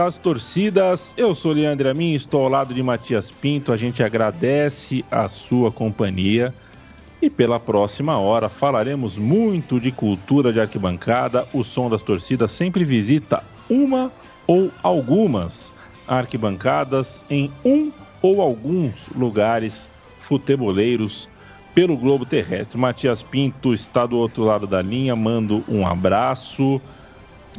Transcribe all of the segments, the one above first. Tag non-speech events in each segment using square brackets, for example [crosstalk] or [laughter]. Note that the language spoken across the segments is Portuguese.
das torcidas. Eu sou Leandro Amin, estou ao lado de Matias Pinto. A gente agradece a sua companhia. E pela próxima hora falaremos muito de cultura de arquibancada. O som das torcidas sempre visita uma ou algumas arquibancadas em um ou alguns lugares futeboleiros pelo globo terrestre. Matias Pinto está do outro lado da linha, mando um abraço.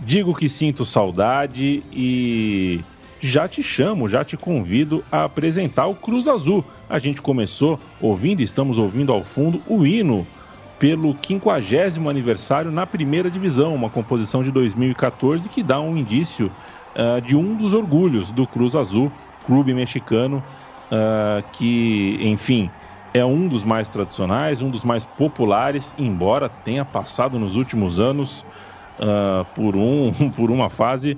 Digo que sinto saudade e já te chamo, já te convido a apresentar o Cruz Azul. A gente começou ouvindo, estamos ouvindo ao fundo o hino pelo 50 aniversário na primeira divisão, uma composição de 2014 que dá um indício uh, de um dos orgulhos do Cruz Azul, clube mexicano, uh, que, enfim, é um dos mais tradicionais, um dos mais populares, embora tenha passado nos últimos anos uh, por, um, [laughs] por uma fase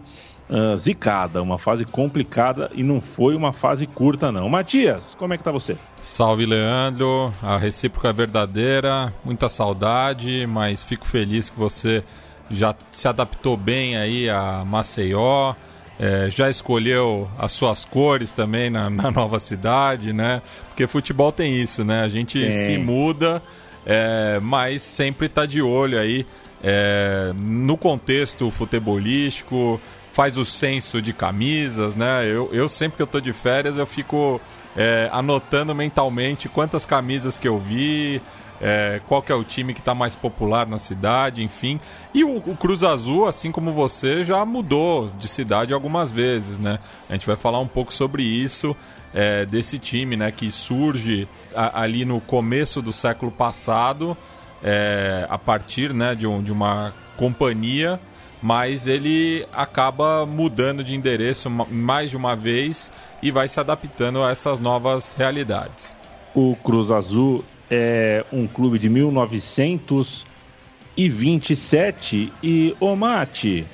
uh, zicada, uma fase complicada e não foi uma fase curta, não. Matias, como é que tá você? Salve, Leandro. A recíproca é verdadeira, muita saudade, mas fico feliz que você já se adaptou bem aí a Maceió. É, já escolheu as suas cores também na, na, nova cidade, né? Porque futebol tem isso, né? A gente se muda, é, mas sempre tá de olho aí é, no contexto futebolístico, faz o censo de camisas, né? Eu, eu sempre que eu tô de férias eu fico é, anotando mentalmente quantas camisas que eu vi, é, qual que é o time que está mais popular na cidade, enfim. E o, o, Cruz Azul, assim como você, já mudou de cidade algumas vezes, né? A gente vai falar um pouco sobre isso, é, desse time, né? Que surge a, ali no começo do século passado, é, a partir né, de, um, de uma companhia mas ele acaba mudando de endereço mais de uma vez e vai se adaptando a essas novas realidades. O Cruz Azul é um clube de 1927 e o Mate,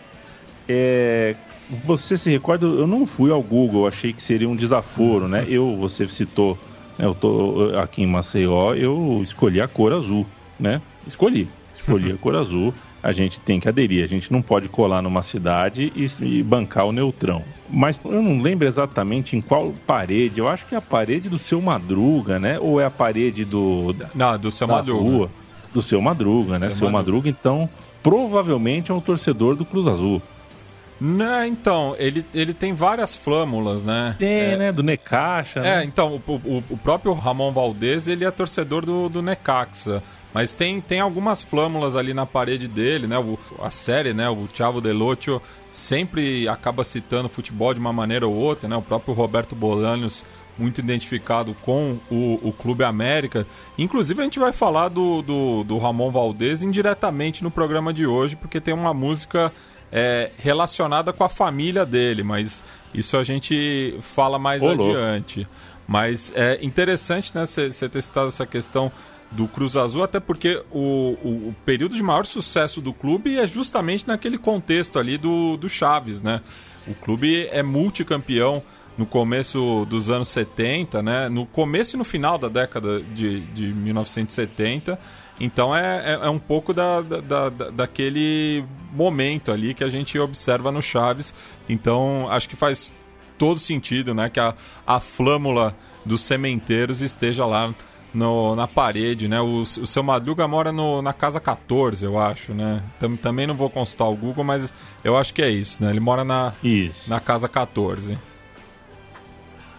é, você se recorda? Eu não fui ao Google, achei que seria um desaforo, né? Eu, você citou, né, eu tô aqui em Maceió, eu escolhi a cor azul, né? Escolhi, escolhi a cor azul a gente tem que aderir. A gente não pode colar numa cidade e, e, bancar o neutrão. Mas eu não lembro exatamente em qual parede. Eu acho que é a parede do seu Madruga, né? Ou é a parede do. Não, do seu Madruga. Rua, do seu Madruga, né? Seu, seu Madruga. Madruga, então, provavelmente é um torcedor do Cruz Azul. Não, então, ele, ele tem várias flâmulas, né? Tem, é, né? Do Necaxa. É, né? então, o, o, o, próprio Ramon Valdez, ele é torcedor do, do Necaxa. Mas tem, tem algumas flâmulas ali na parede dele, né? O, a série, né? O Thiago Delotio sempre acaba citando futebol de uma maneira ou outra, né? O próprio Roberto Bolanos muito identificado com o, o Clube América. Inclusive a gente vai falar do, do, do Ramon Valdez indiretamente no programa de hoje, porque tem uma música é, relacionada com a família dele, mas isso a gente fala mais Olô. adiante. Mas é interessante, né, você ter citado essa questão do Cruz Azul, até porque o, o, o, período de maior sucesso do clube é justamente naquele contexto ali do, do Chaves, né? O clube é multicampeão no começo dos anos 70, né? No começo e no final da década de, de 1970. Então é, é, é um pouco da, da, da, daquele momento ali que a gente observa no Chaves. Então acho que faz todo sentido, né? Que a, a flâmula dos sementeiros esteja lá no, na parede, né? O, o seu Madruga mora no, na casa 14, eu acho, né? Tam, também não vou consultar o Google, mas eu acho que é isso, né? Ele mora na, isso. na casa 14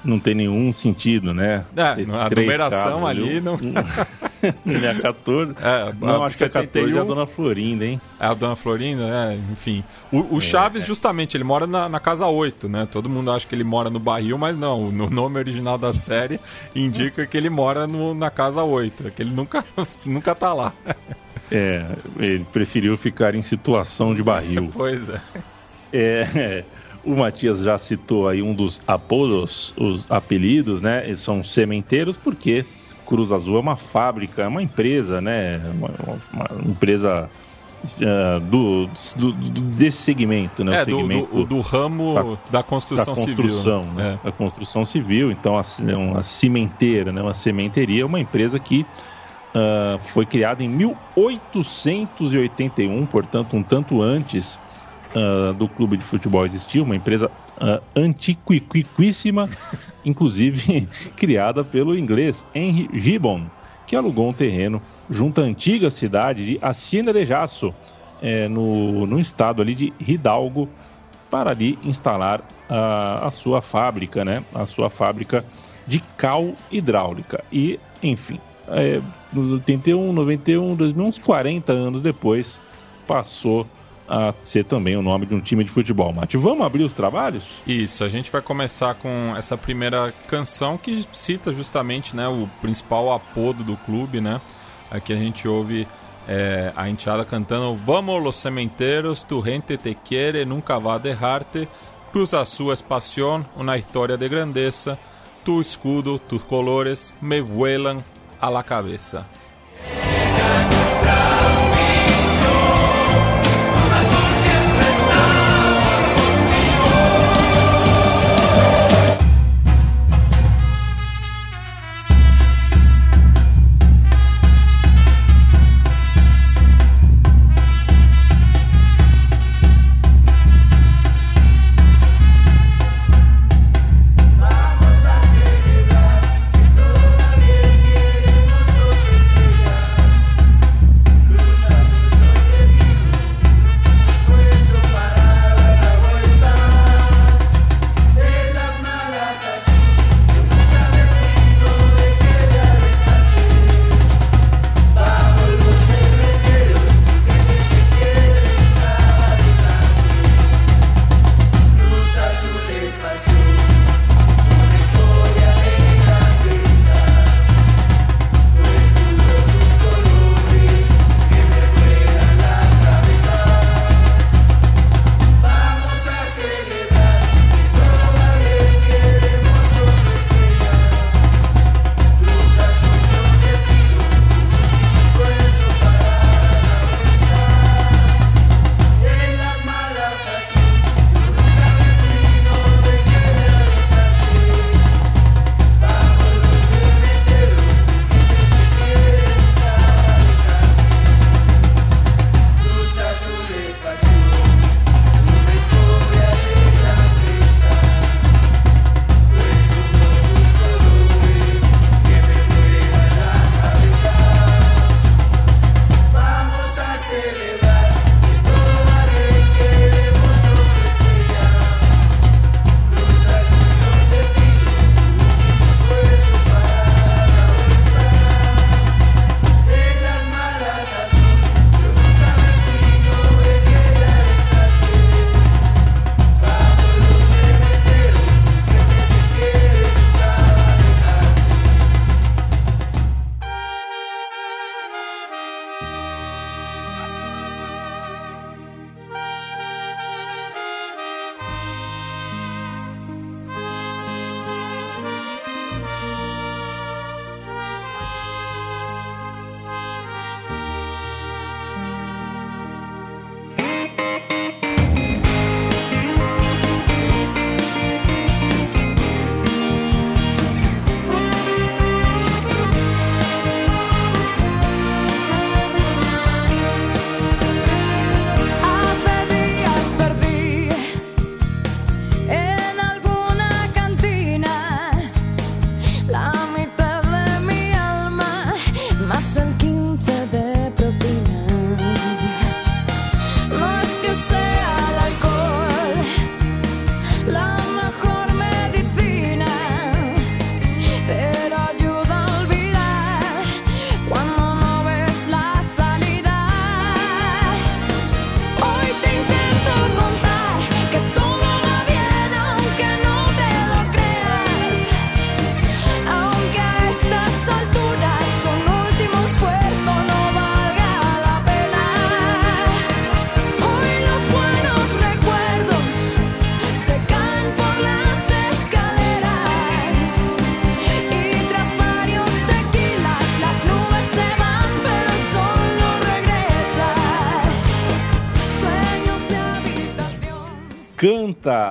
não tem nenhum sentido, né? É, a numeração ali não. [laughs] [laughs] é a 14. É, não, acho que a 14 é a Dona Florinda, hein? É a Dona Florinda, é, enfim. O, o é, Chaves, é. justamente, ele mora na, na, casa 8, né? Todo mundo acha que ele mora no barril, mas não. No nome original da série indica que ele mora no, na casa 8, que ele nunca, [laughs] nunca tá lá. [laughs] É, ele preferiu ficar em situação de barril. pois é. É. O Matias já citou aí um dos apodos, os apelidos, né? Eles são sementeiros porque Cruz Azul é uma fábrica, é uma empresa, né? Uma, uma empresa uh, do, do, do, desse segmento, né? É, segmento do, do, ramo da, da construção, da construção civil. Né? É. Da construção civil. Então, a, uma cimenteira, né? Uma sementeria é uma empresa que uh, foi criada em 1881, portanto, um tanto antes uh, do clube de futebol existir, uma empresa uh, antiquíssima, [laughs] inclusive criada pelo inglês Henry Gibbon, que alugou um terreno junto à antiga cidade de Hacienda de Jasso, é, no, no estado ali de Hidalgo, para ali instalar a, a sua fábrica, né? A sua fábrica de cal hidráulica. E, enfim, é, 81, 91, 2000, uns 40 anos depois, passou a ser também o nome de um time de futebol. Mate, vamos abrir os trabalhos? Isso, a gente vai começar com essa primeira canção que cita justamente né, o principal apodo do clube, né? Aqui a gente ouve é, a enteada cantando Vamos los cementeros, tu gente te quiere, nunca va a dejarte, Cruz Azul es pasión, una historia de grandeza, tu escudo, tus colores me vuelan a la cabeza.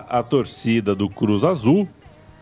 A torcida do Cruz Azul,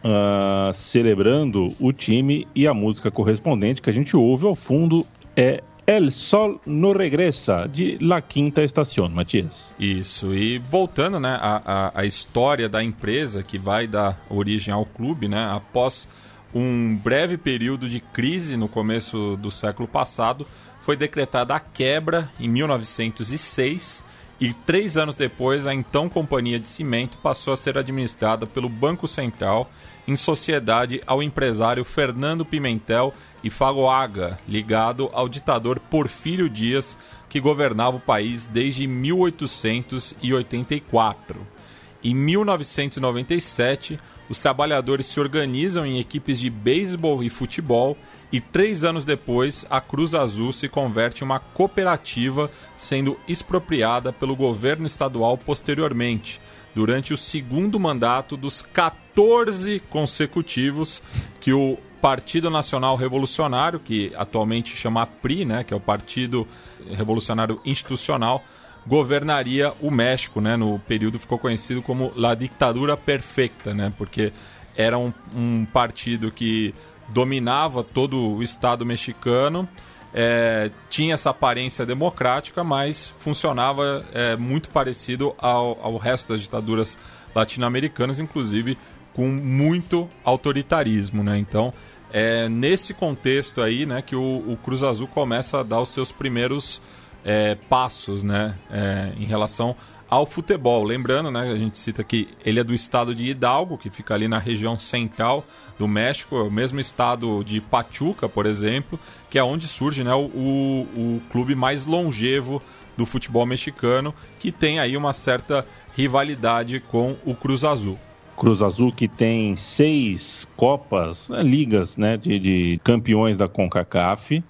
uh, celebrando o time e a música correspondente que a gente ouve ao fundo é El Sol no Regressa, de La Quinta Estación, Matias. Isso, e voltando né, à, à, história da empresa que vai dar origem ao clube, né, após um breve período de crise no começo do século passado, foi decretada a quebra em 1906 e três anos depois a então Companhia de Cimento passou a ser administrada pelo Banco Central em sociedade ao empresário Fernando Pimentel e Fagoaga, ligado ao ditador Porfírio Dias, que governava o país desde 1884. Em 1997, os trabalhadores se organizam em equipes de beisebol e futebol e três anos depois a Cruz Azul se converte em uma cooperativa, sendo expropriada pelo governo estadual posteriormente, durante o segundo mandato dos 14 consecutivos que o Partido Nacional Revolucionário, que atualmente chama PRI, né, que é o Partido Revolucionário Institucional, governaria o México, né, no período ficou conhecido como La Ditadura Perfecta, né, porque era um, um partido que dominava todo o Estado mexicano é, tinha essa aparência democrática, mas funcionava é, muito parecido ao, ao resto das ditaduras latino-americanas, inclusive com muito autoritarismo, né? Então, é nesse contexto aí, né, que o, o Cruz Azul começa a dar os seus primeiros é, passos, né, é, em relação ao futebol. Lembrando, né, a gente cita que ele é do estado de Hidalgo, que fica ali na região central do México, é o mesmo estado de Pachuca, por exemplo, que é onde surge né, o, o, o clube mais longevo do futebol mexicano, que tem aí uma certa rivalidade com o Cruz Azul. Cruz Azul que tem seis copas, né, ligas né, de, de campeões da CONCACAF,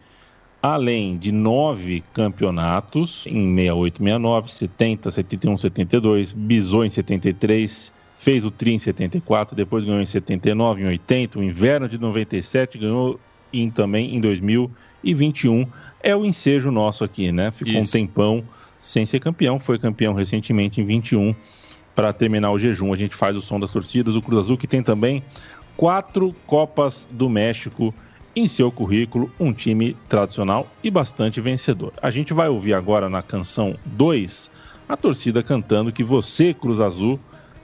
além de nove campeonatos em 68, 69, 70, 71, 72, bisou em 73, fez o tri em 74, depois ganhou em 79, em 80, o inverno de 97 ganhou em, também em 2021. É o ensejo nosso aqui, né? Ficou Isso. um tempão sem ser campeão, foi campeão recentemente em 21 para terminar o jejum. A gente faz o som das torcidas. O Cruz Azul que tem também quatro Copas do México em seu currículo um time tradicional e bastante vencedor. A gente vai ouvir agora na canção 2 a torcida cantando que você, Cruz Azul,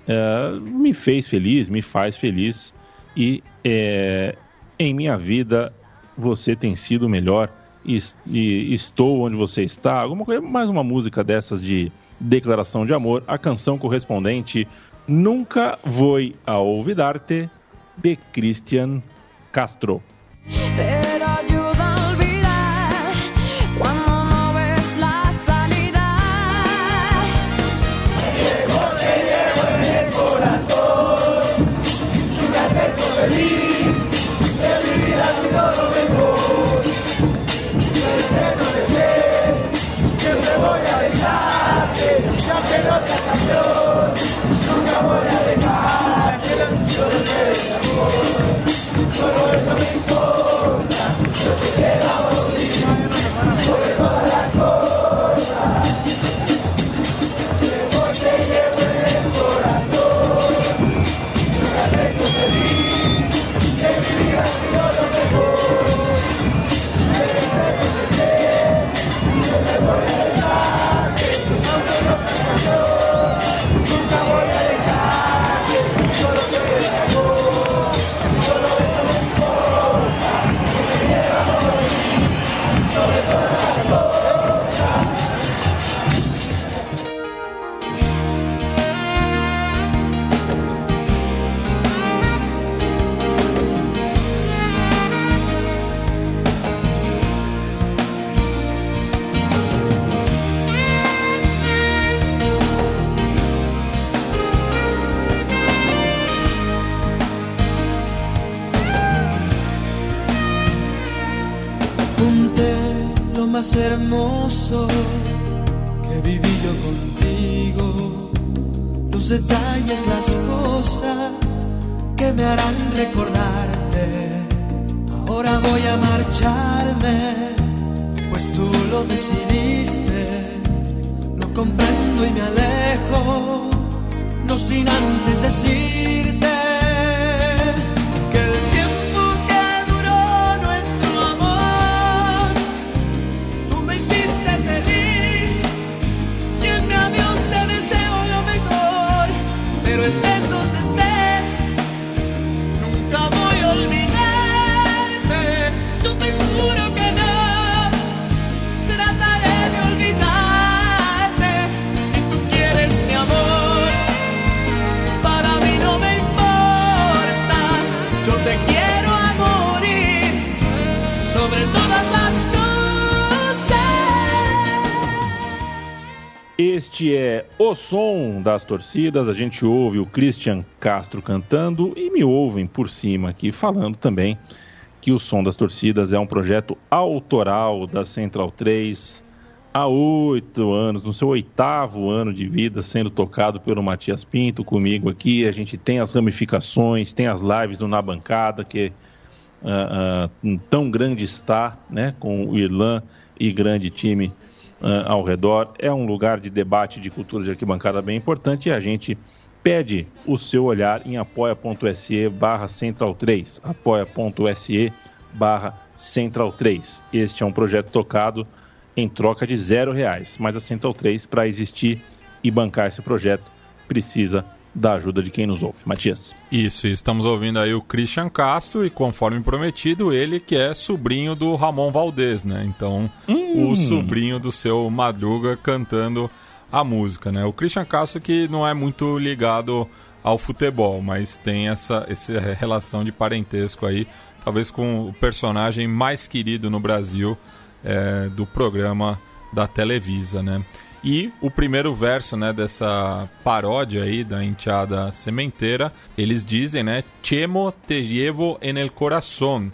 é, me fez feliz, me faz feliz e é, em minha vida você tem sido melhor e, e, estou onde você está. Alguma coisa, mais uma música dessas de declaração de amor. A canção correspondente Nunca Vou a Olvidarte de Christian Castro. Pero yo o som das torcidas. A gente ouve o Christian Castro cantando e me ouvem por cima aqui falando também que o som das torcidas é um projeto autoral da Central 3 há oito anos, no seu oitavo ano de vida, sendo tocado pelo Matias Pinto comigo aqui. A gente tem as ramificações, tem as lives do Na Bancada, que uh, uh, tão grande está, né, com o Irlan e grande time uh, ao redor. É um lugar de debate de cultura de arquibancada bem importante e a gente pede o seu olhar em apoia.se barra central 3, apoia.se barra central 3. Este é um projeto tocado em troca de zero reais, mas a Central 3, para existir e bancar esse projeto, precisa da ajuda de quem nos ouve. Matias. Isso, estamos ouvindo aí o Christian Castro e conforme prometido, ele que é sobrinho do Ramon Valdez, né? Então, hum. o sobrinho do seu Madruga cantando a música, né? O Christian Castro que não é muito ligado ao futebol, mas tem essa, essa relação de parentesco aí, talvez com o personagem mais querido no Brasil é, do programa da Televisa, né? E o primeiro verso, né, dessa paródia aí da enteada sementeira, eles dizem, né, Chemo te llevo en el corazón.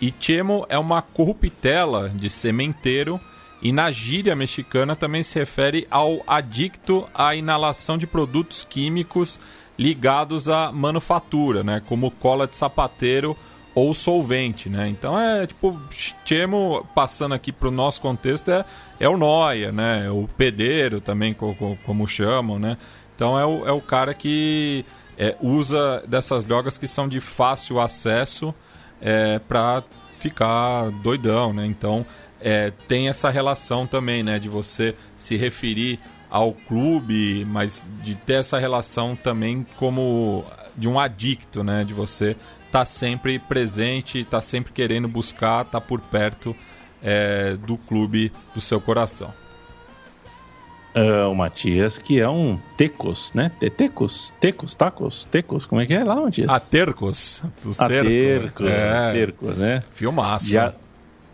E chemo é uma corruptela de sementeiro e na gíria mexicana também se refere ao adicto à inalação de produtos químicos ligados à manufatura, né, como cola de sapateiro ou solvente, né? Então é tipo, Chemo, passando aqui para o nosso contexto, é, é o noia, né? O pedeiro também, como, como chamam, né? Então é o, é o cara que é, usa dessas drogas que são de fácil acesso é, para ficar doidão, né? Então é, tem essa relação também, né? De você se referir ao clube, mas de ter essa relação também como de um adicto, né? De você tá sempre presente, tá sempre querendo buscar, tá por perto é, do clube do seu coração. Uh, o Matias, que é um tecos, né? Tecos? Tecos? Tacos? Tecos? Como é que é lá, Matias? Atercos. Dos Atercos, é. tercos, né? Filmaço. Já,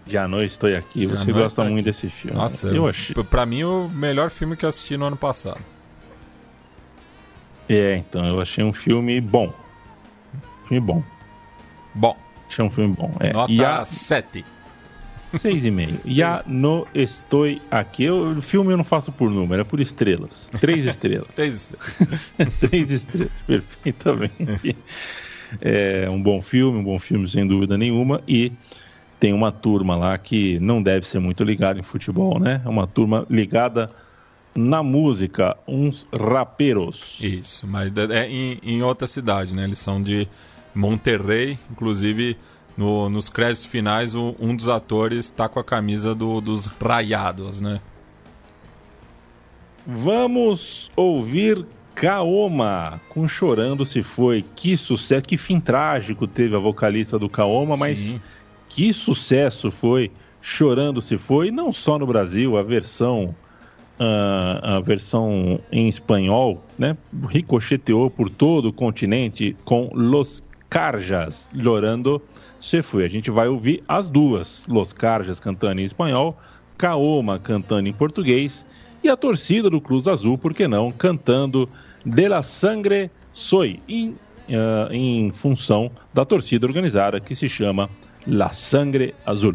já não estou aqui. Você gosta muito aqui. desse filme. Nossa, eu achei. Pra mim, o melhor filme que eu assisti no ano passado. É, então, eu achei um filme bom. Filme bom. Bom. Achei um filme bom. É. Nota 7. Seis e meio. Já no estou aqui. Eu, o filme eu não faço por número, é por estrelas. Três [laughs] estrelas. Três estrelas. [laughs] Três estrelas, perfeitamente. É um bom filme, um bom filme sem dúvida nenhuma. E tem uma turma lá que não deve ser muito ligada em futebol, né? É uma turma ligada na música, uns raperos. Isso, mas é em, em outra cidade, né? Eles são de Monterrey, inclusive no, nos créditos finais, o, um dos atores está com a camisa do, dos Raiados, né? Vamos ouvir Kaoma com Chorando Se Foi. Que sucesso, que fim trágico teve a vocalista do Kaoma, mas que sucesso foi Chorando Se Foi, não só no Brasil, a versão uh, a versão em espanhol, né, ricocheteou por todo o continente com Los Carjas Llorando Se Foi. A gente vai ouvir as duas, Los Carjas cantando em espanhol, Kaoma cantando em português e a torcida do Cruz Azul, por que não, cantando De la Sangre Soy, em, uh, em função da torcida organizada que se chama La Sangre Azul.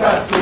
Jesus.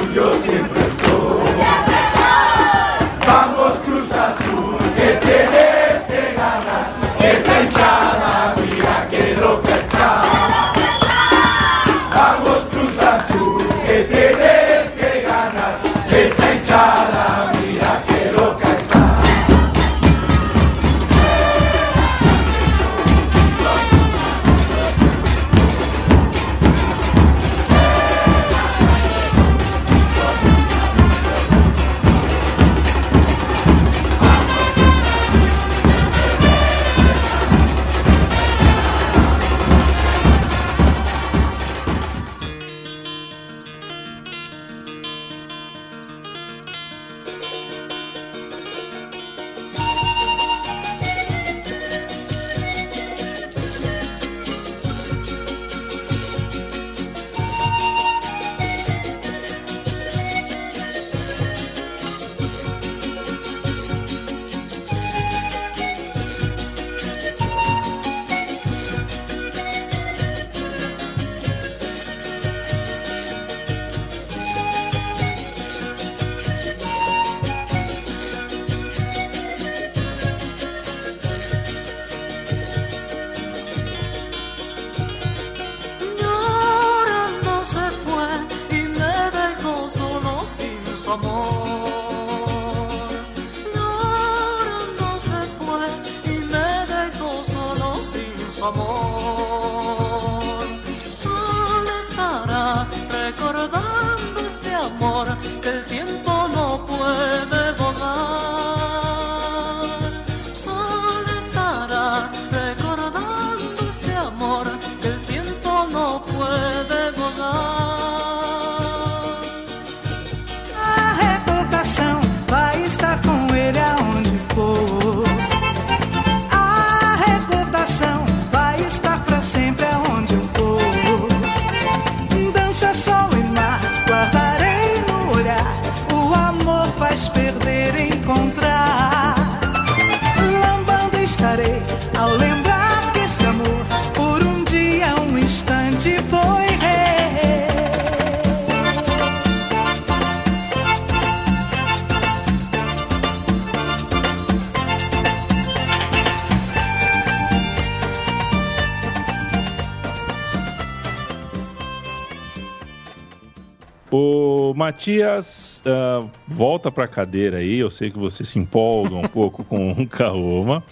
Matias, uh, volta para a cadeira aí. Eu sei que você se empolga um [laughs] pouco com o Kaoma.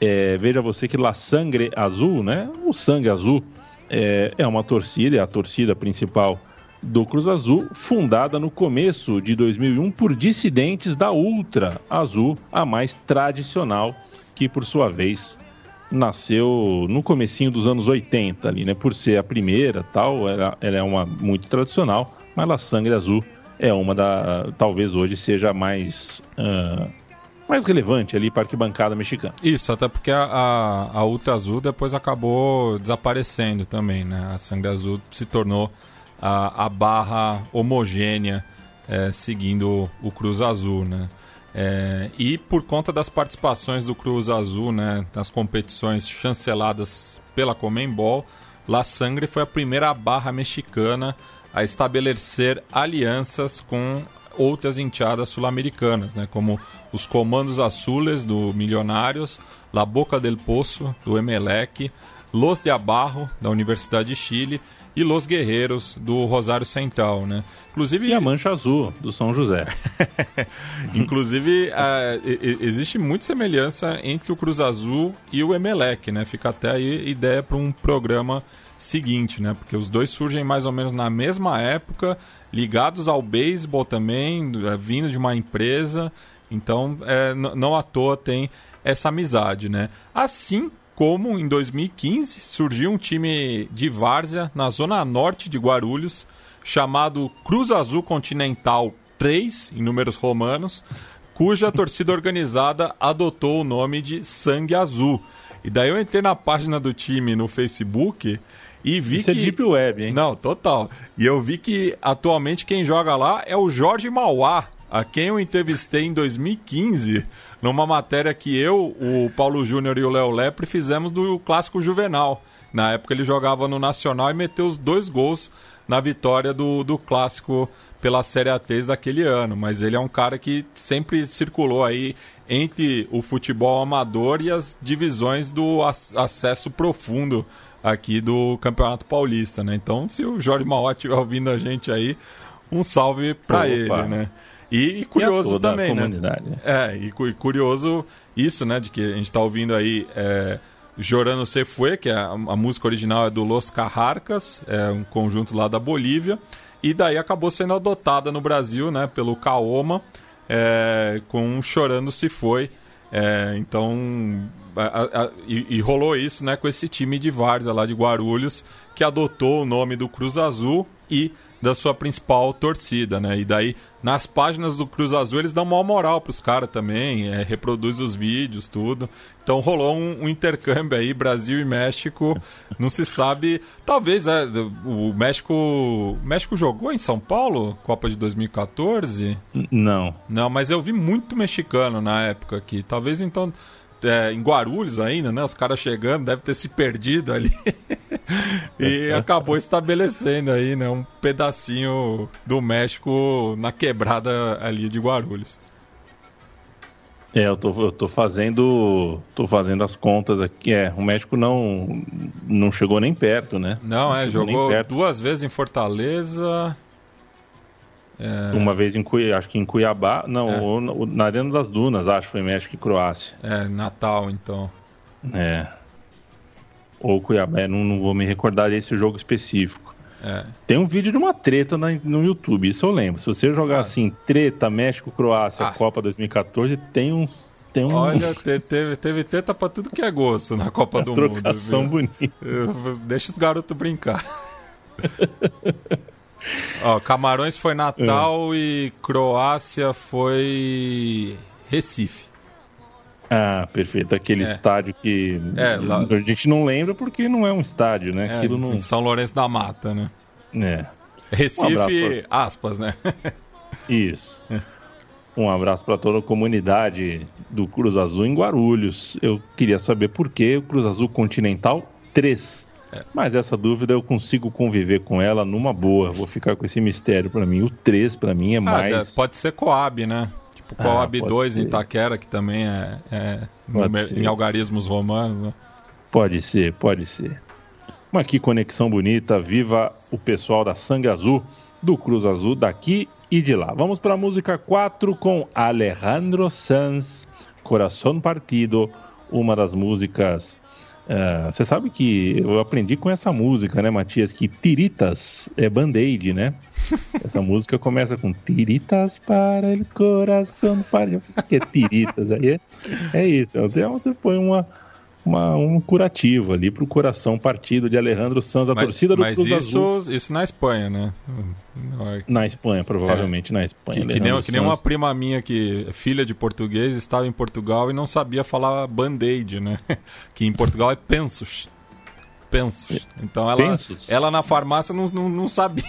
É, veja você que La Sangre Azul, né? O Sangue Azul é, é uma torcida, é a torcida principal do Cruz Azul, fundada no começo de 2001 por dissidentes da Ultra Azul, a mais tradicional, que por sua vez nasceu no comecinho dos anos 80 ali, né? Por ser a primeira, tal, ela, ela é uma muito tradicional, mas La Sangre Azul é uma da. Talvez hoje seja mais. Uh, mais relevante ali para a arquibancada mexicana. Isso, até porque a, a, a, Ultra Azul depois acabou desaparecendo também, né? A Sangue Azul se tornou a, a barra homogênea é, seguindo o Cruz Azul, né? É, e por conta das participações do Cruz Azul, né, nas competições chanceladas pela Comembol, La Sangre foi a primeira barra mexicana a estabelecer alianças com outras enteadas sul-americanas, né, como os Comandos Azules do Milionários, La Boca del Poço do Emelec, Los de Abarro da Universidade de Chile e Los Guerreiros do Rosário Central, né? Inclusive e a Mancha Azul do São José. [laughs] Inclusive existe muita semelhança entre o Cruz Azul e o Emelec, né? Fica até aí ideia para um programa seguinte, né? Porque os dois surgem mais ou menos na mesma época, ligados ao beisebol também, é, vindo de uma empresa. Então, é, não à toa tem essa amizade, né? Assim como em 2015 surgiu um time de várzea na zona norte de Guarulhos, chamado Cruz Azul Continental 3, em números romanos, cuja torcida [laughs] organizada adotou o nome de Sangue Azul. E daí eu entrei na página do time no Facebook e vi Isso é que... é Deep Web, hein? Não, total. E eu vi que atualmente quem joga lá é o Jorge Mauá, a quem eu entrevistei em 2015, numa matéria que eu, o Paulo Júnior e o Léo Lepre fizemos do Clássico Juvenal. Na época ele jogava no Nacional e meteu os dois gols na vitória do, do Clássico pela Série A3 daquele ano. Mas ele é um cara que sempre circulou aí entre o futebol amador e as divisões do acesso profundo aqui do Campeonato Paulista, né? Então, se o Jorge Mauá estiver ouvindo a gente aí, um salve para ele, né? E, e curioso e também, né? É, e, e, curioso isso, né? De que a gente está ouvindo aí é, Jorano Se Fue, que é a, a, música original é do Los Carrarcas, é um conjunto lá da Bolívia, e daí acabou sendo adotada no Brasil, né? Pelo Kaoma, é, com Chorando Se Foi. É, então, a, a, e, e, rolou isso né, com esse time de Várzea lá de Guarulhos, que adotou o nome do Cruz Azul e da sua principal torcida, né? E daí, nas páginas do Cruz Azul, eles dão uma moral pros caras também, é, reproduz os vídeos, tudo. Então rolou um, um, intercâmbio aí, Brasil e México. Não se sabe. Talvez é, o México. O México jogou em São Paulo, Copa de 2014? Não. Não, mas eu vi muito mexicano na época aqui. Talvez então é, em Guarulhos ainda, né? Os caras chegando, deve ter se perdido ali. [laughs] e acabou estabelecendo aí, né? Um pedacinho do México na quebrada ali de Guarulhos. É, eu tô, eu tô fazendo. tô fazendo as contas aqui. É, o México não, não chegou nem perto, né? Não, não é, jogou duas vezes em Fortaleza. É... Uma vez em Cuiabá, acho que em Cuiabá, não, é. ou, na Arena das Dunas, acho que foi México e Croácia. É, Natal, então. É. Ou Cuiabá, não, não vou me recordar desse jogo específico. É. Tem um vídeo de uma treta na, no YouTube, isso eu lembro. Se você jogar ah. assim, treta México-Croácia, ah. Copa 2014, tem uns. Tem um... Olha, teve, teve treta pra tudo que é gosto na Copa [laughs] do Mundo. Trocação bonita. Deixa os garotos brincar. [laughs] Ó, Camarões foi Natal é. e Croácia foi Recife. Ah, perfeito. Aquele é. estádio que é, lá... a gente não lembra porque não é um estádio, né? É, Aquilo não... São Lourenço da Mata, né? É. Recife, um aspas, né? [laughs] Isso. Um abraço para toda a comunidade do Cruz Azul em Guarulhos. Eu queria saber por que o Cruz Azul Continental 3 é. Mas essa dúvida eu consigo conviver com ela numa boa. Vou ficar com esse mistério para mim. O 3 para mim é ah, mais. Pode ser Coab, né? Tipo Coab ah, 2 ser. em Itaquera, que também é, é em algarismos romanos. Né? Pode ser, pode ser. Mas que conexão bonita. Viva o pessoal da Sangue Azul, do Cruz Azul, daqui e de lá. Vamos para a música 4 com Alejandro Sanz, Coração Partido, uma das músicas é, você sabe que eu aprendi com essa música, né, Matias? Que tiritas é band-aid, né? [laughs] Essa música começa com tiritas para o coração. Para... O que é tiritas? Aí é, é isso. Você põe uma, uma, um curativo ali para o coração partido de Alejandro Sanz, a mas, torcida do mas Cruz isso, Azul. isso na Espanha, né? Na Espanha, provavelmente é. na Espanha. Que, que, nem, que, nem, uma prima minha que, filha de português, estava em Portugal e não sabia falar band-aid, né? [laughs] Que em Portugal é pensos. Pensos. Então ela, ela na farmácia não, não, não sabia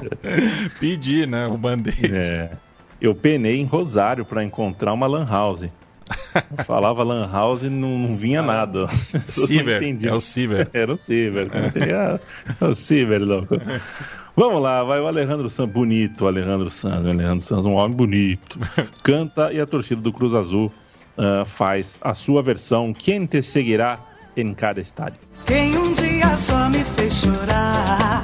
[laughs] pedir, né? O band-aid. É. Eu penei em Rosário para encontrar uma lan house. [laughs] Falava Lan House e não, não vinha nada. [laughs] Ciber, é o Ciber. [laughs] Era o Ciber. É, é o Ciber, louco. Vamos lá, vai o Alejandro Sanz, bonito, o Alejandro Sanz, o Alejandro Sanz, um homem bonito. Canta e a torcida do Cruz Azul uh, faz a sua versão. Quem te seguirá em cada estádio? Quem um dia só me fez chorar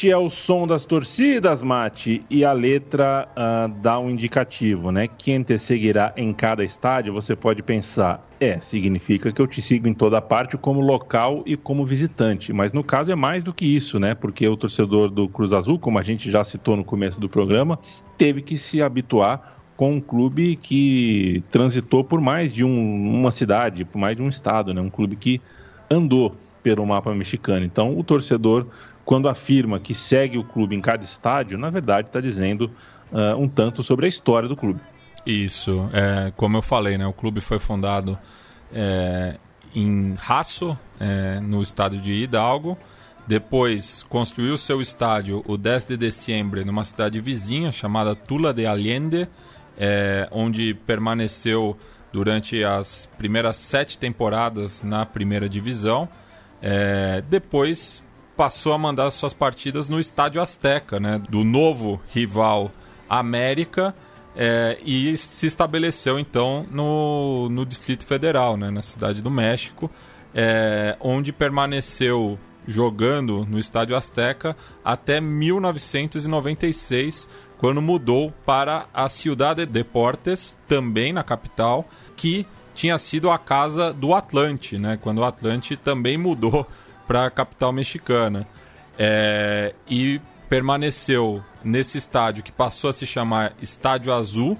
Este é o som das torcidas, Mate, e a letra uh, dá um indicativo, né? Quem te seguirá em cada estádio, você pode pensar, é, significa que eu te sigo em toda parte como local e como visitante. Mas no caso é mais do que isso, né? Porque o torcedor do Cruz Azul, como a gente já citou no começo do programa, teve que se habituar com um clube que transitou por mais de um, uma cidade, por mais de um estado, né? Um clube que andou pelo mapa mexicano. Então, o torcedor quando afirma que segue o clube em cada estádio, na verdade está dizendo uh, um tanto sobre a história do clube. Isso, é, como eu falei, né, o clube foi fundado é, em Raço, é, no estado de Hidalgo, Depois construiu seu estádio, o 10 de dezembro, numa cidade vizinha chamada Tula de Allende, é, onde permaneceu durante as primeiras sete temporadas na primeira divisão. É, depois passou a mandar suas partidas no Estádio Azteca, né, do novo rival América, é, e se estabeleceu então no, no Distrito Federal, né, na cidade do México, é, onde permaneceu jogando no Estádio Azteca até 1996, quando mudou para a Ciudad de Deportes, também na capital, que tinha sido a casa do Atlante, né? Quando o Atlante também mudou para a capital mexicana. É, e permaneceu nesse estádio que passou a se chamar Estádio Azul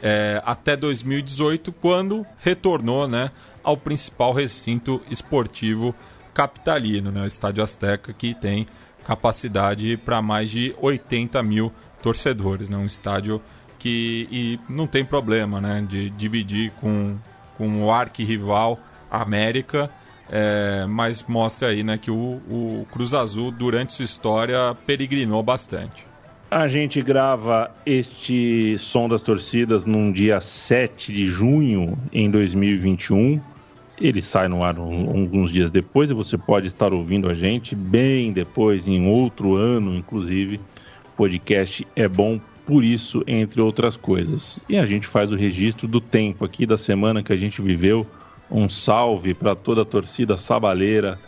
é, até 2018, quando retornou né, ao principal recinto esportivo capitalino, né, o Estádio Azteca, que tem capacidade para mais de 80 mil torcedores. Né, um estádio que e não tem problema né, de dividir com, com o arquirrival América, é, mas mostra aí né, que o, o Cruz Azul, durante sua história, peregrinou bastante. A gente grava este Som das Torcidas num dia 7 de junho em 2021. Ele sai no ar um, alguns dias depois e você pode estar ouvindo a gente bem depois, em outro ano, inclusive. O podcast é bom por isso, entre outras coisas. E a gente faz o registro do tempo aqui, da semana que a gente viveu. Um salve para toda a torcida sabaleira,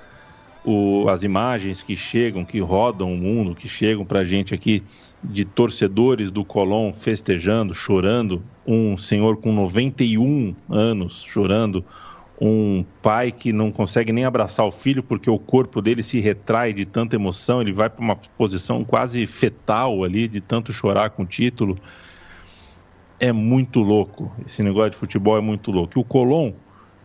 o, as imagens que chegam, que rodam o mundo, que chegam para a gente aqui de torcedores do Colón festejando, chorando. Um senhor com 91 anos chorando um pai que não consegue nem abraçar o filho porque o corpo dele se retrai de tanta emoção, ele vai para uma posição quase fetal ali, de tanto chorar com o título. É muito louco. Esse negócio de futebol é muito louco. E o Colón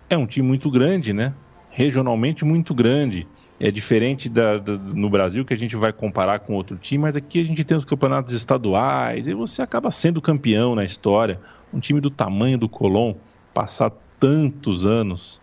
é um time muito grande, né? Regionalmente muito grande. É diferente da, da, no Brasil que a gente vai comparar com outro time, mas aqui a gente tem os campeonatos estaduais e você acaba sendo campeão na história. Um time do tamanho do Colón passar tantos anos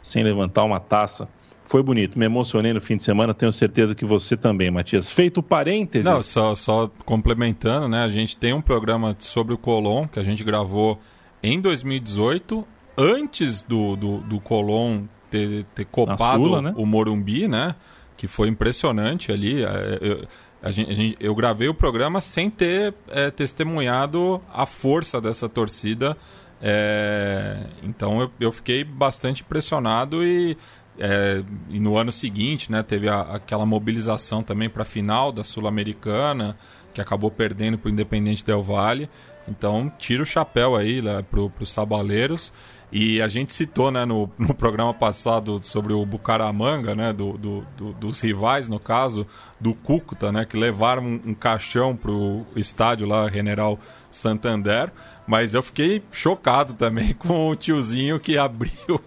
sem levantar uma taça. Foi bonito, me emocionei no fim de semana, tenho certeza que você também, Matias. Feito parênteses. Não, só, só complementando, né? A gente tem um programa sobre o Colón que a gente gravou em 2018, antes do, do, do Colón ter, ter copado Sula, né? o Morumbi, né? Que foi impressionante ali. É, eu, a gente, a gente, eu gravei o programa sem ter é, testemunhado a força dessa torcida é, então eu, eu, fiquei bastante impressionado e, é, e no ano seguinte né, teve a, aquela mobilização também para a final da Sul-Americana, que acabou perdendo para o Independente Del Valle. Então tira o chapéu aí né, para os sabaleiros. E a gente citou né, no, no programa passado sobre o Bucaramanga, né, do, do, do, dos rivais, no caso, do Cúcuta, né, que levaram um, um caixão para o estádio lá, General Santander. Mas eu fiquei chocado também [laughs] com o tiozinho que abriu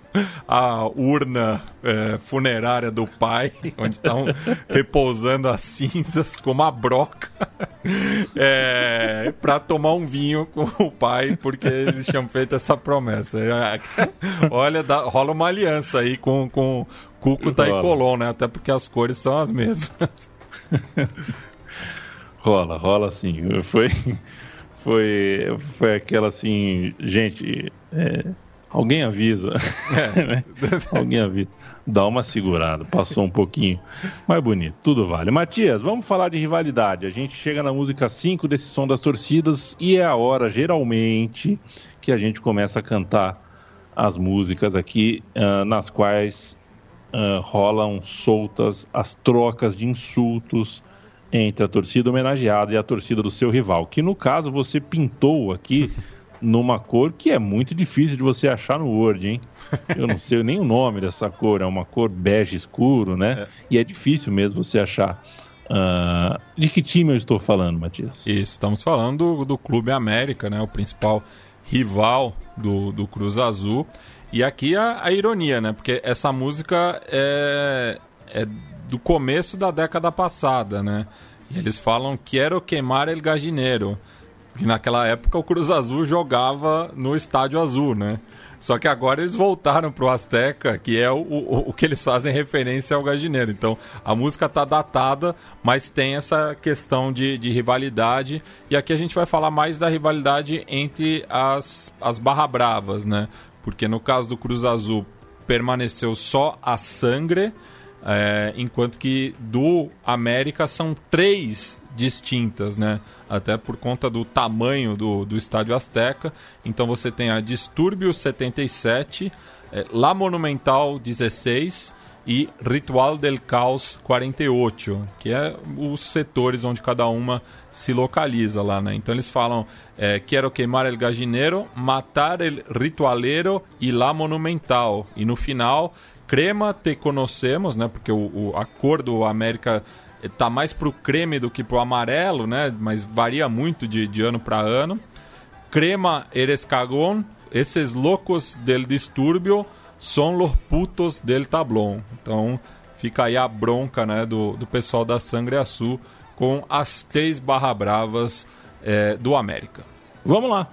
a urna é, funerária do pai, [laughs] onde estão repousando as cinzas com uma broca, [laughs] é, para tomar um vinho com o pai, porque eles tinham feito essa promessa. Olha, dá, rola uma aliança aí com, com Cúcuta e Colón, né? Até porque as cores são as mesmas. [laughs] rola, rola sim. Foi foi, foi aquela assim, gente, é, alguém avisa. É. [laughs] alguém avisa. Dá uma segurada, passou um pouquinho. Mas bonito, tudo vale. Matias, vamos falar de rivalidade. A gente chega na música 5 desse som das torcidas e é a hora, geralmente, que a gente começa a cantar as músicas aqui, uh, nas quais uh, rolam soltas as trocas de insultos entre a torcida homenageada e a torcida do seu rival, que no caso você pintou aqui [laughs] numa cor que é muito difícil de você achar no Word, hein? [laughs] Eu não sei nem o nome dessa cor, é uma cor bege escuro, né? É. E é difícil mesmo você achar. Uh, de que time eu estou falando, Matias? Isso, estamos falando do, do Clube América, né? O principal rival do, do Cruz Azul. E aqui a, a ironia, né? Porque essa música é, é do começo da década passada, né? E eles falam quero queimar el gallineiro. Que naquela época o Cruz Azul jogava no Estádio Azul, né? Só que agora eles voltaram pro Azteca, que é o, o, o que eles fazem referência ao Gagineiro. Então a música tá datada, mas tem essa questão de, de rivalidade. E aqui a gente vai falar mais da rivalidade entre as, as Barra Bravas, né? Porque no caso do Cruz Azul permaneceu só a Sangre, é, enquanto que do América são três distintas, né? Até por conta do tamanho do, do Estádio Azteca. Então você tem a Distúrbio 77, é, La Monumental 16 e Ritual del Caos 48, que é os setores onde cada uma se localiza lá, né? Então eles falam é, Quero queimar el gallinero, matar el ritualero e La Monumental. E no final, Crema te conhecemos, né? Porque o, o a cor do América tá mais pro creme do que pro amarelo, né? Mas varia muito de, de ano para ano. Crema eres cagón, esses loucos del distúrbio são los putos del tablón. Então fica aí a bronca né, do, do pessoal da Sangre Azul com as três barra bravas é, do América. Vamos lá.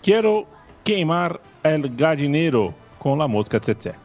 Quero queimar el gallinero com la mosca tsetse.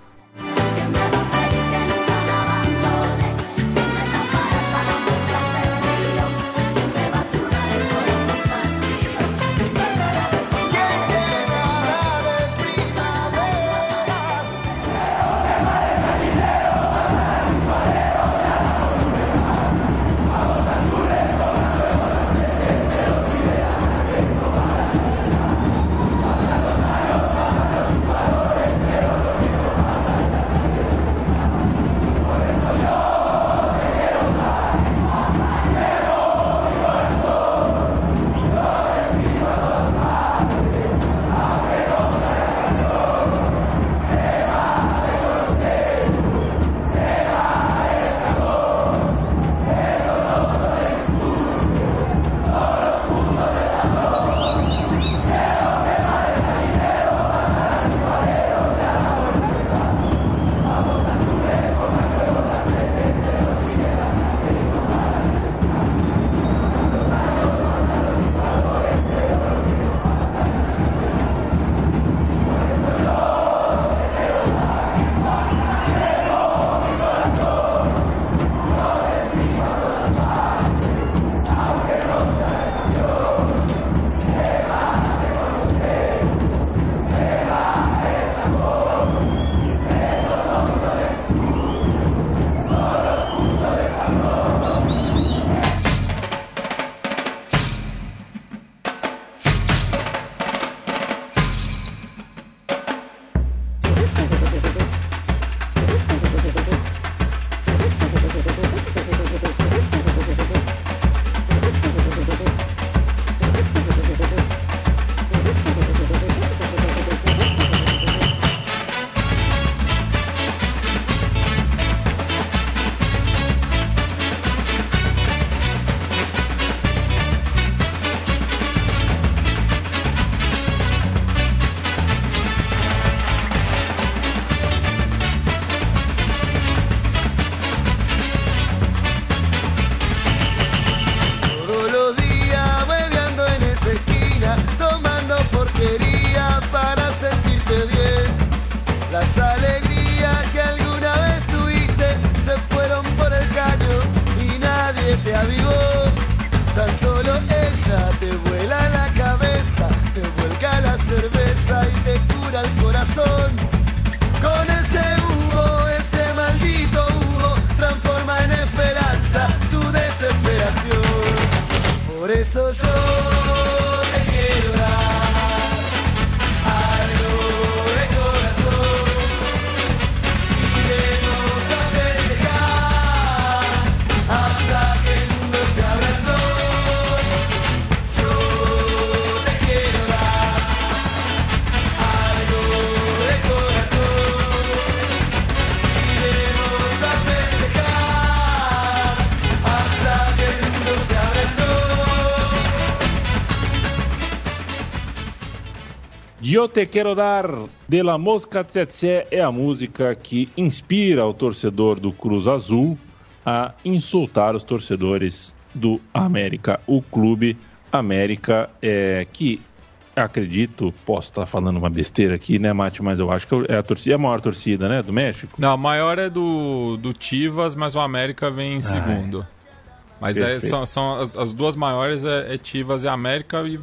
Eu Te Quero Dar de La Mosca Tsetse é a música que inspira o torcedor do Cruz Azul a insultar os torcedores do América, o clube América, é, que acredito, posso estar falando uma besteira aqui, né, Mate? Mas eu acho que é a torcida, é a maior torcida, né, do México. Não, a maior é do, do Tivas, mas o América vem em segundo. Mas é, são, são as, as, duas maiores é, é Tivas e América e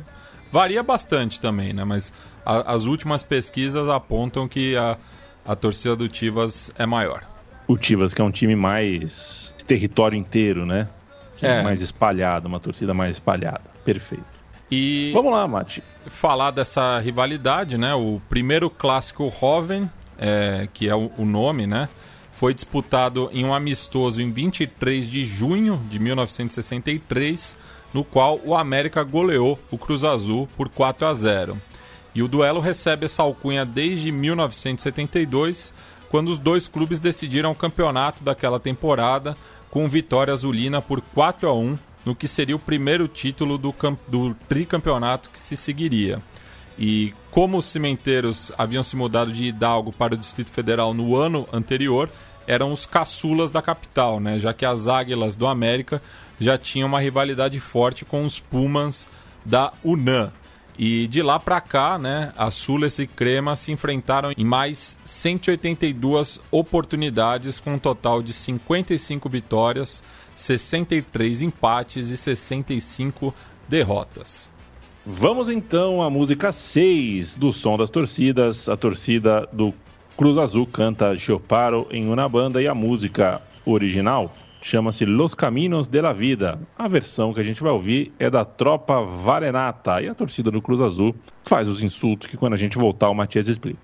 varia bastante também, né? Mas a, as últimas pesquisas apontam que a, a torcida do Tivas é maior. O Tivas, que é um time mais território inteiro, né? É. Mais espalhado, uma torcida mais espalhada. Perfeito. E Vamos lá, Mati. Falar dessa rivalidade, né? O primeiro clássico Roven, é, que é o, o nome, né? Foi disputado em um amistoso em 23 de junho de 1963, no qual o América goleou o Cruz Azul por 4 a 0. E o duelo recebe essa alcunha desde 1972, quando os dois clubes decidiram o campeonato daquela temporada com vitória azulina por 4 a 1 no que seria o primeiro título do, do tricampeonato que se seguiria. E como os cimenteiros haviam se mudado de Hidalgo para o Distrito Federal no ano anterior, eram os caçulas da capital, né? já que as Águilas do América já tinham uma rivalidade forte com os Pumas da UNAM. E de lá para cá, né, a Sules e Crema se enfrentaram em mais 182 oportunidades, com um total de 55 vitórias, 63 empates e 65 derrotas. Vamos então à música 6 do Som das Torcidas. A torcida do Cruz Azul canta Choparo em uma banda e a música original chama-se Los Caminos de la Vida. A versão que a gente vai ouvir é da Tropa Varenata e a torcida do Cruz Azul faz os insultos que quando a gente voltar o Matias explica.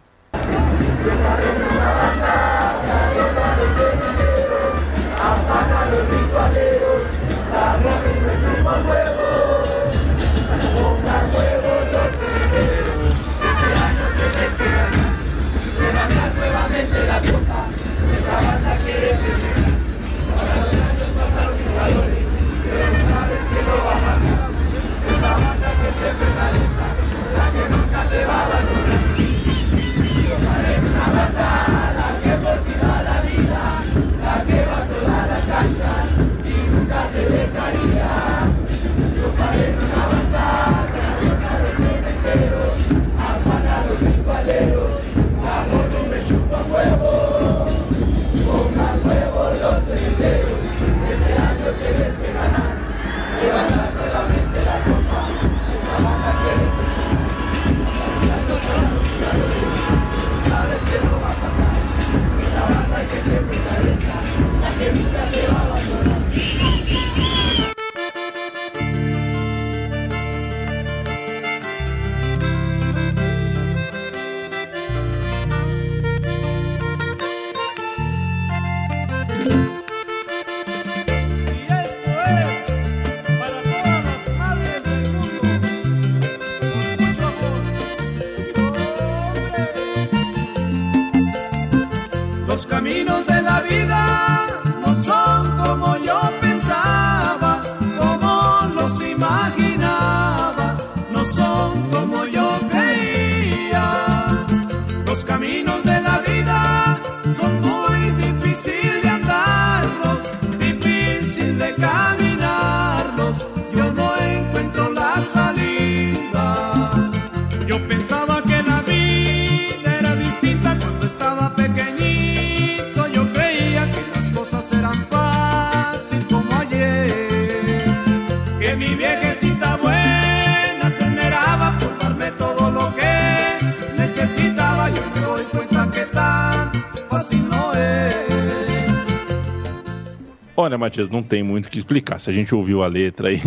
Matias, não tem muito o que explicar. Se a gente ouviu a letra aí, [laughs]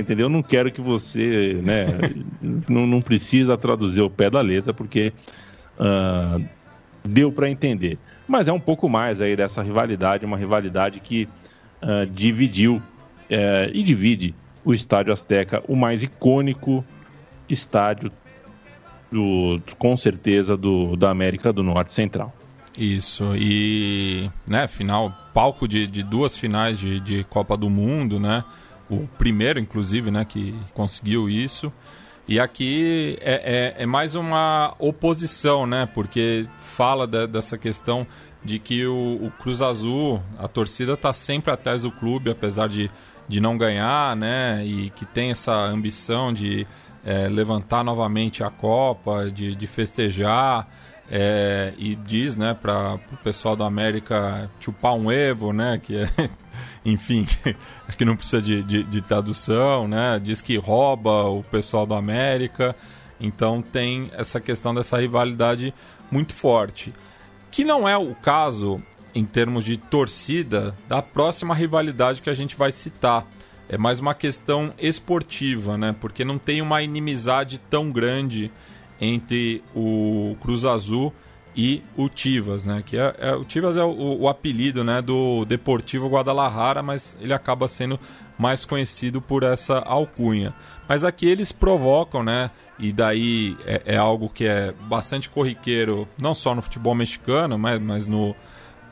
entendeu? Eu não quero que você, né, não, não precisa traduzir o pé da letra, porque uh, deu para entender. Mas é um pouco mais aí dessa rivalidade, uma rivalidade que uh, dividiu uh, e divide o Estádio Azteca, o mais icônico estádio, do, com certeza, do, da América do Norte Central. Isso, e, né, final, palco de, de duas finais de, de Copa do Mundo, né? O primeiro, inclusive, né, que conseguiu isso. E aqui é, é, é mais uma oposição, né? Porque fala de, dessa questão de que o, o, Cruz Azul, a torcida está sempre atrás do clube, apesar de, de não ganhar, né? E que tem essa ambição de é, levantar novamente a Copa, de, de festejar. É, e diz né, para o pessoal da América chupar um Evo, né, que é, [laughs] enfim, [laughs] acho que não precisa de, de, de, tradução, né, diz que rouba o pessoal da América, então tem essa questão dessa rivalidade muito forte, que não é o caso em termos de torcida da próxima rivalidade que a gente vai citar, é mais uma questão esportiva, né? Porque não tem uma inimizade tão grande entre o Cruz Azul e o Tivas, né? Que é, é o Tivas é o, o, apelido, né, do Deportivo Guadalajara, mas ele acaba sendo mais conhecido por essa alcunha. Mas aqui eles provocam, né? E daí é, é algo que é bastante corriqueiro, não só no futebol mexicano, mas, mas no,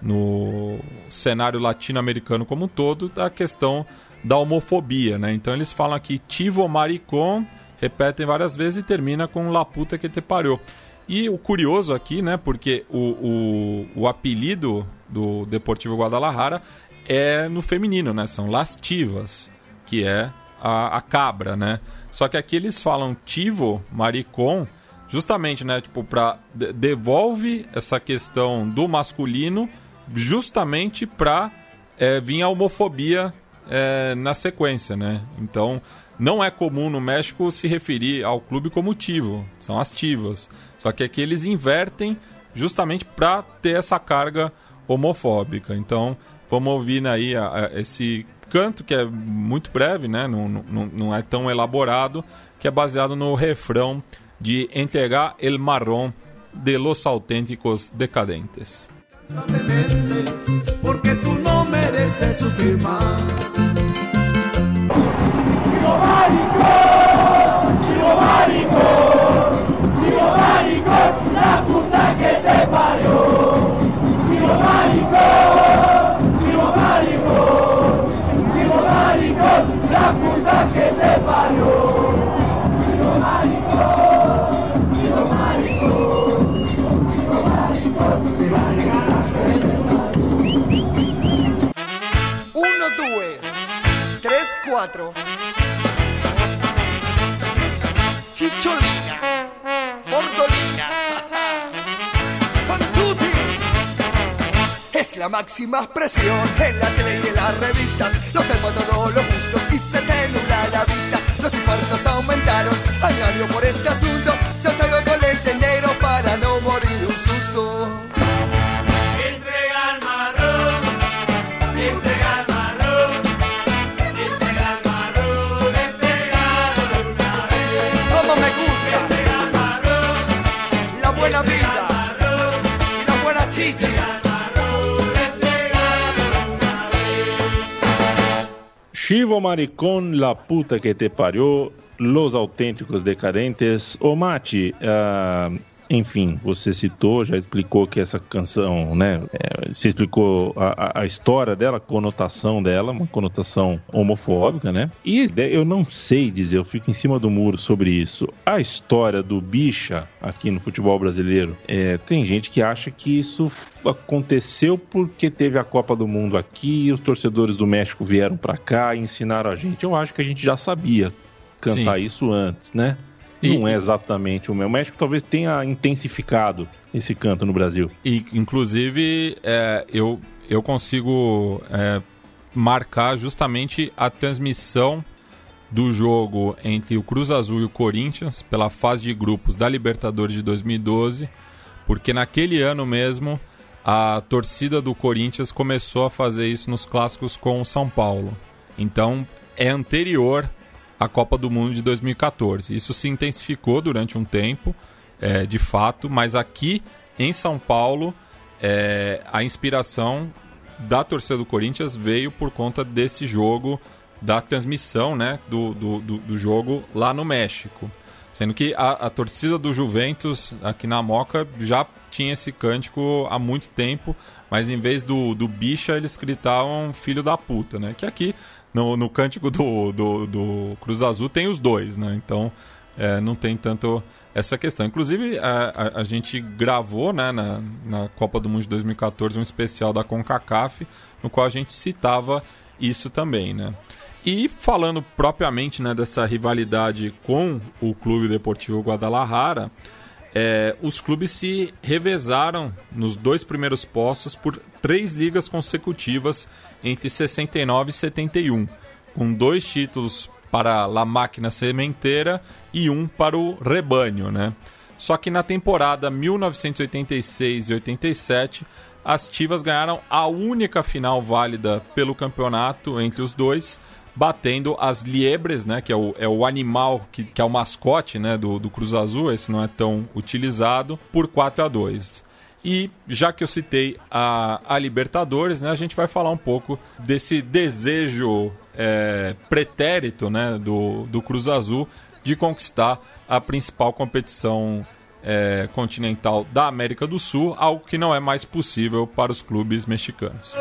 no cenário latino-americano como um todo, da questão da homofobia, né? Então eles falam aqui tivo maricon, repetem várias vezes e termina com la puta que te pariu. E o curioso aqui, né, porque o, o, o apelido do Deportivo Guadalajara é no feminino, né? São lastivas, que é a, a cabra, né? Só que aqui eles falam tivo, maricon, justamente, né, tipo, para devolve essa questão do masculino justamente para é, vir a homofobia é, na sequência, né? Então, não é comum no México se referir ao clube como tivo, são as tivas. Só que aqui eles invertem justamente para ter essa carga homofóbica. Então, vamos ouvir aí a, a, esse canto que é muito breve, né? Não, não, não é tão elaborado, que é baseado no refrão de Entregar el marrón de los auténticos decadentes. Porque tú no mereces sufrir más. Chivo maricón, chivo Chicholina, Bordolina, con. Es la máxima expresión en la tele y en las revistas. Lo hacemos todo lo justo y se te la vista. Los infartos aumentaron a diario por este asunto. Chivo Maricón, La Puta Que Te Parió, Los Autênticos Decadentes. Ô Mate, ah, enfim, você citou, já explicou que essa canção, né? é, você explicou a, a- história dela, a conotação dela, uma conotação homofóbica, né? E eu não sei dizer, eu fico em cima do muro sobre isso. A história do bicha aqui no futebol brasileiro, é, tem gente que acha que isso aconteceu porque teve a Copa do Mundo aqui, os torcedores do México vieram pra cá e ensinaram a gente. Eu acho que a gente já sabia cantar Sim. isso antes, né? E- Não é exatamente o meu. O México talvez tenha intensificado esse canto no Brasil. E, inclusive, é, eu, eu consigo é, marcar justamente a transmissão do jogo entre o Cruz Azul e o Corinthians pela fase de grupos da Libertadores de 2012, porque naquele ano mesmo a torcida do Corinthians começou a fazer isso nos clássicos com o São Paulo. Então é anterior à Copa do Mundo de 2014. Isso se intensificou durante um tempo, é, de fato, mas aqui em São Paulo é, a inspiração da torcida do Corinthians veio por conta desse jogo, da transmissão né, do, do, do, do jogo lá no México. Sendo que a, a torcida do Juventus aqui na Moca já tinha esse cântico há muito tempo, mas em vez do, do bicha eles gritavam filho da puta, né? Que aqui no, no cântico do, do, do Cruz Azul tem os dois, né? Então é, não tem tanto essa questão. Inclusive, a, a, a gente gravou né, na, na Copa do Mundo de 2014 um especial da CONCACAF, no qual a gente citava isso também, né? E falando propriamente né, dessa rivalidade com o Clube Deportivo Guadalajara, é, os clubes se revezaram nos dois primeiros postos por três ligas consecutivas entre 69 e 71, com dois títulos para La Máquina Sementeira e um para o Rebanho. Né? Só que na temporada 1986 e 87, as Tivas ganharam a única final válida pelo campeonato entre os dois, batendo as liebres, né, que é o, é o animal que, que é o mascote né, do, do Cruz Azul, esse não é tão utilizado, por 4 a 2 e já que eu citei a, a Libertadores, né, a gente vai falar um pouco desse desejo é, pretérito né, do, do Cruz Azul de conquistar a principal competição é, continental da América do Sul, algo que não é mais possível para os clubes mexicanos.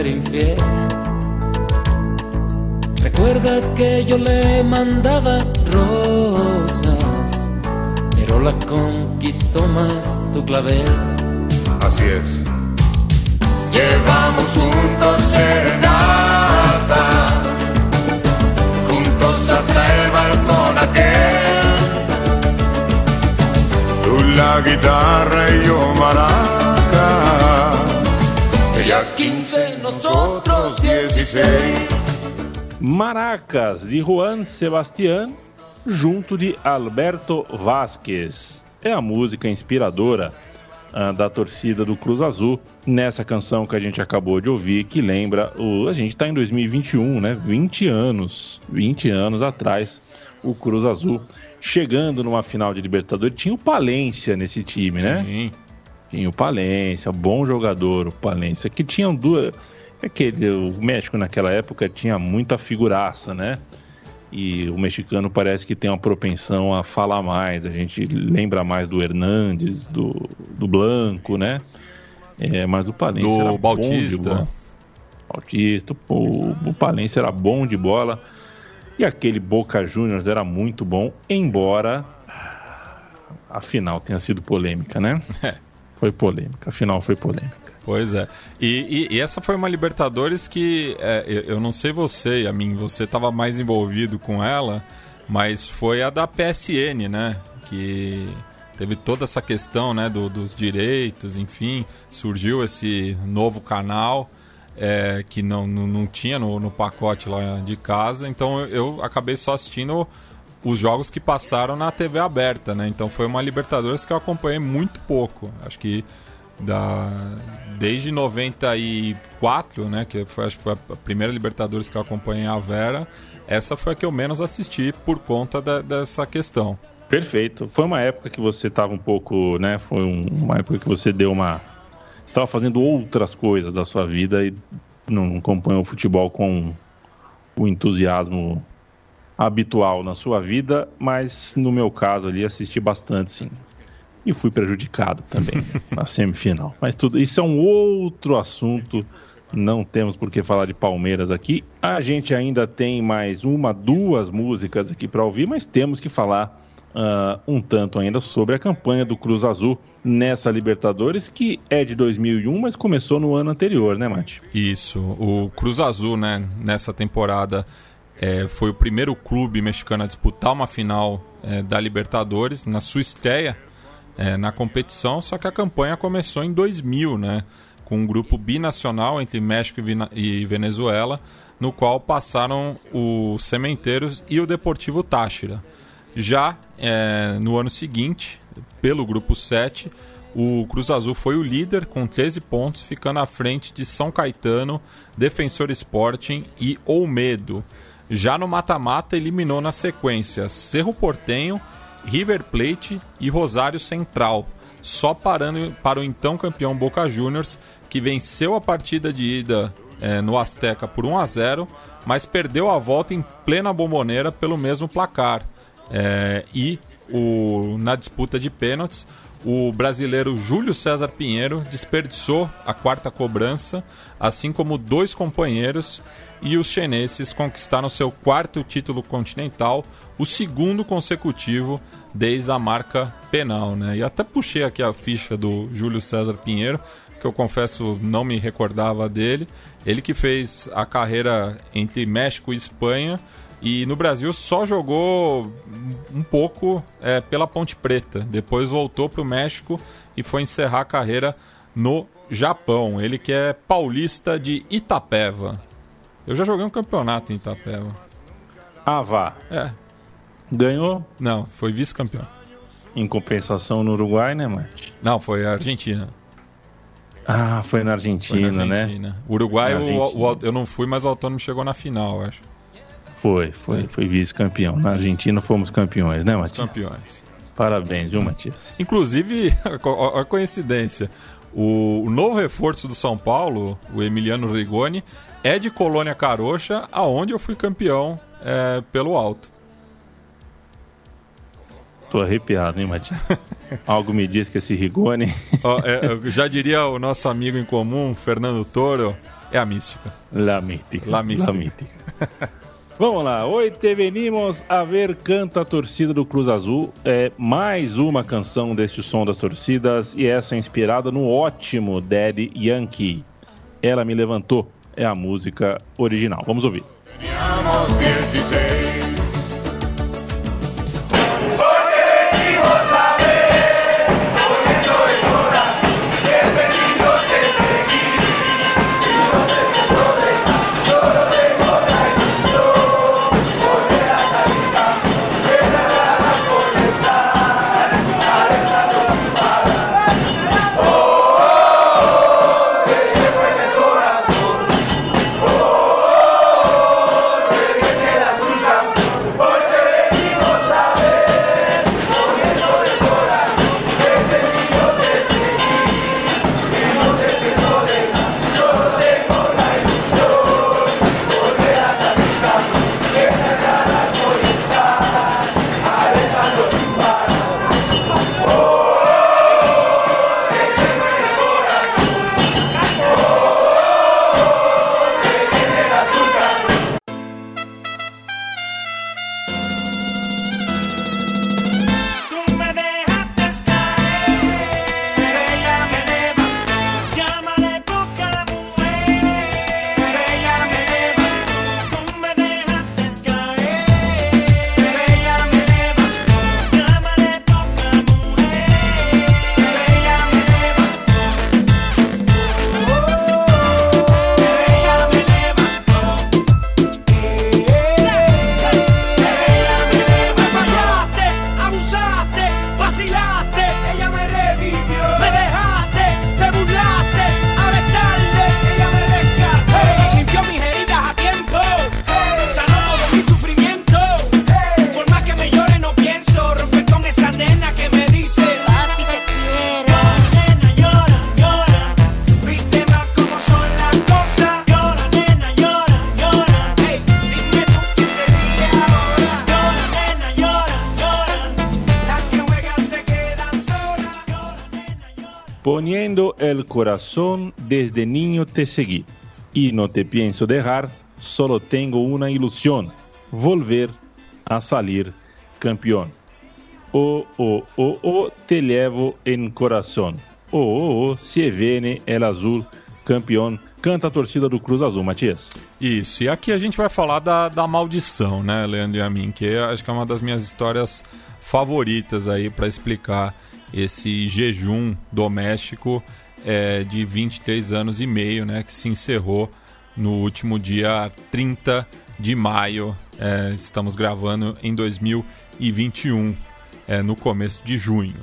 Ser infiel. ¿Recuerdas que yo le mandaba rosas? Pero la conquistó más tu clavel. Así es. Llevamos juntos serenata hasta el balcón aquel. Tú la guitarra y yo maraca. 15, nosotros 16. Maracas de Juan Sebastián junto de Alberto Vasquez. É a música inspiradora uh, da torcida do Cruz Azul nessa canção que a gente acabou de ouvir, que lembra o a gente está em 2021, né? 20 anos, 20 anos atrás, o Cruz Azul chegando numa final de Libertadores, tinha o Palência nesse time, né? Sim. Tinha o Palência, bom jogador, o Palência, que tinham duas é que o México naquela época tinha muita figuraça, né? e o mexicano parece que tem uma propensão a falar mais. A gente lembra mais do Hernandes, do, do Blanco, né? É, mas o Palense do era Bautista. bom de bola. Bautista, o, o era bom de bola. E aquele Boca Juniors era muito bom, embora a final tenha sido polêmica, né? É. Foi polêmica, a final foi polêmica. Pois é. E, e, e, essa foi uma Libertadores que é, eu, eu, não sei você, a mim, você estava mais envolvido com ela, mas foi a da PSN, né? Que teve toda essa questão né, do, dos direitos, enfim, surgiu esse novo canal. É, que não, não, não tinha no, no pacote lá de casa, então eu acabei só assistindo os jogos que passaram na TV aberta, né? Então foi uma Libertadores que eu acompanhei muito pouco. Acho que da desde 94, né, que foi, acho que foi a primeira Libertadores que eu acompanhei a Vera, essa foi a que eu menos assisti por conta da, dessa questão. Perfeito. Foi uma época que você estava um pouco, né? Foi um, uma época que você deu uma. Estava fazendo outras coisas da sua vida e não acompanhou o futebol com o entusiasmo habitual na sua vida, mas no meu caso ali assisti bastante, sim. E fui prejudicado também [laughs] na semifinal. Mas tudo isso é um outro assunto. Não temos por que falar de Palmeiras aqui. A gente ainda tem mais uma, duas músicas aqui para ouvir, mas temos que falar uh, um tanto ainda sobre a campanha do Cruz Azul nessa Libertadores, que é de 2001, mas começou no ano anterior, né, Mate? Isso. O Cruz Azul, né, nessa temporada, é, foi o primeiro clube mexicano a disputar uma final é, da Libertadores, na sua estreia é, na competição, só que a campanha começou em 2000, né? Com um grupo binacional entre México e Venezuela, no qual passaram os Sementeiros e o Deportivo Táchira. Já é, no ano seguinte, pelo grupo 7, o Cruz Azul foi o líder com 13 pontos, ficando à frente de São Caetano, Defensor Sporting e Olmedo. Já no mata-mata, eliminou na sequência Cerro Portenho River Plate e Rosário Central, só parando para o então campeão Boca Juniors, que venceu a partida de ida é, no Azteca por 1 a 0, mas perdeu a volta em plena bomboneira pelo mesmo placar. É, e o, na disputa de pênaltis, o brasileiro Júlio César Pinheiro desperdiçou a quarta cobrança, assim como dois companheiros, e os chineses conquistaram seu quarto título continental, o segundo consecutivo desde a marca penal. Né? E até puxei aqui a ficha do Júlio César Pinheiro, que eu confesso não me recordava dele. Ele que fez a carreira entre México e Espanha e no Brasil só jogou um pouco é, pela Ponte Preta. Depois voltou para o México e foi encerrar a carreira no Japão. Ele que é paulista de Itapeva. Eu já joguei um campeonato em Itapeva. Ah, vá. É. Ganhou? Não, foi vice-campeão. Em compensação no Uruguai, né, Mate? Não, foi a Argentina. Ah, foi na Argentina, Foi na né? Argentina. Uruguai, Na o- Argentina. o- eu não fui, mas o Autônomo chegou na final, eu acho. Foi, foi, foi vice-campeão. Na Argentina fomos campeões, né, Matias? campeões. Parabéns, viu, Matias? Inclusive, a coincidência, o, o novo reforço do São Paulo, o Emiliano Rigoni, é de Colônia Carocha, aonde eu fui campeão é, pelo alto. Tô arrepiado, hein, Matias? [laughs] Algo me diz que esse Rigoni [laughs] Ó, é, já diria o nosso amigo em comum, Fernando Toro, é a mística. La mítica. La mística. mítica. [laughs] Vamos lá, hoje te venimos a ver Canta a Torcida do Cruz Azul. É mais uma canção deste som das torcidas e essa é inspirada no ótimo Daddy Yankee. Ela me levantou, é a música original. Vamos ouvir. Teníamos 16. Te seguí. Y no te pienso dejar, solo tengo una ilusión, volver a salir campeón. Oh, oh, oh, oh, te levo en coração. Oh, oh, oh, se viene el azul campeão. Canta a torcida do Cruz Azul, Matias. Isso, e aqui a gente vai falar da, da maldição, né, Leandro e a mim, que acho que é uma das minhas histórias favoritas aí para explicar esse jejum doméstico é, de 23 anos e meio, né, que se encerrou no último dia 30 de maio. É, estamos gravando em 2021, é, no começo de junho.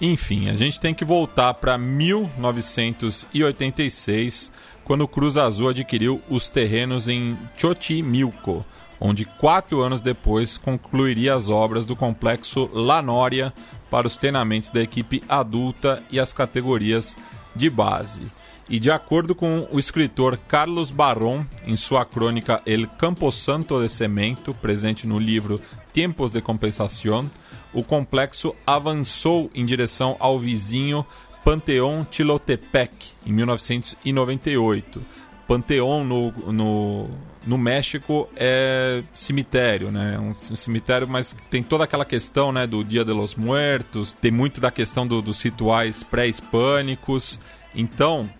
Enfim, a gente tem que voltar para 1986, quando o Cruz Azul adquiriu os terrenos em Xochimilco, onde quatro anos depois concluiria as obras do complexo La Noria para os treinamentos da equipe adulta e as categorias de base. E de acordo com o escritor Carlos Barron, em sua crônica El Camposanto de Cemento, presente no livro Tempos de Compensação, o complexo avançou em direção ao vizinho Panteão Chilotepec, em 1998. Panteão no, no, no México é cemitério, né? Um cemitério, mas tem toda aquela questão né, do Dia de los Muertos, tem muito da questão do, dos rituais pré-hispânicos. Então,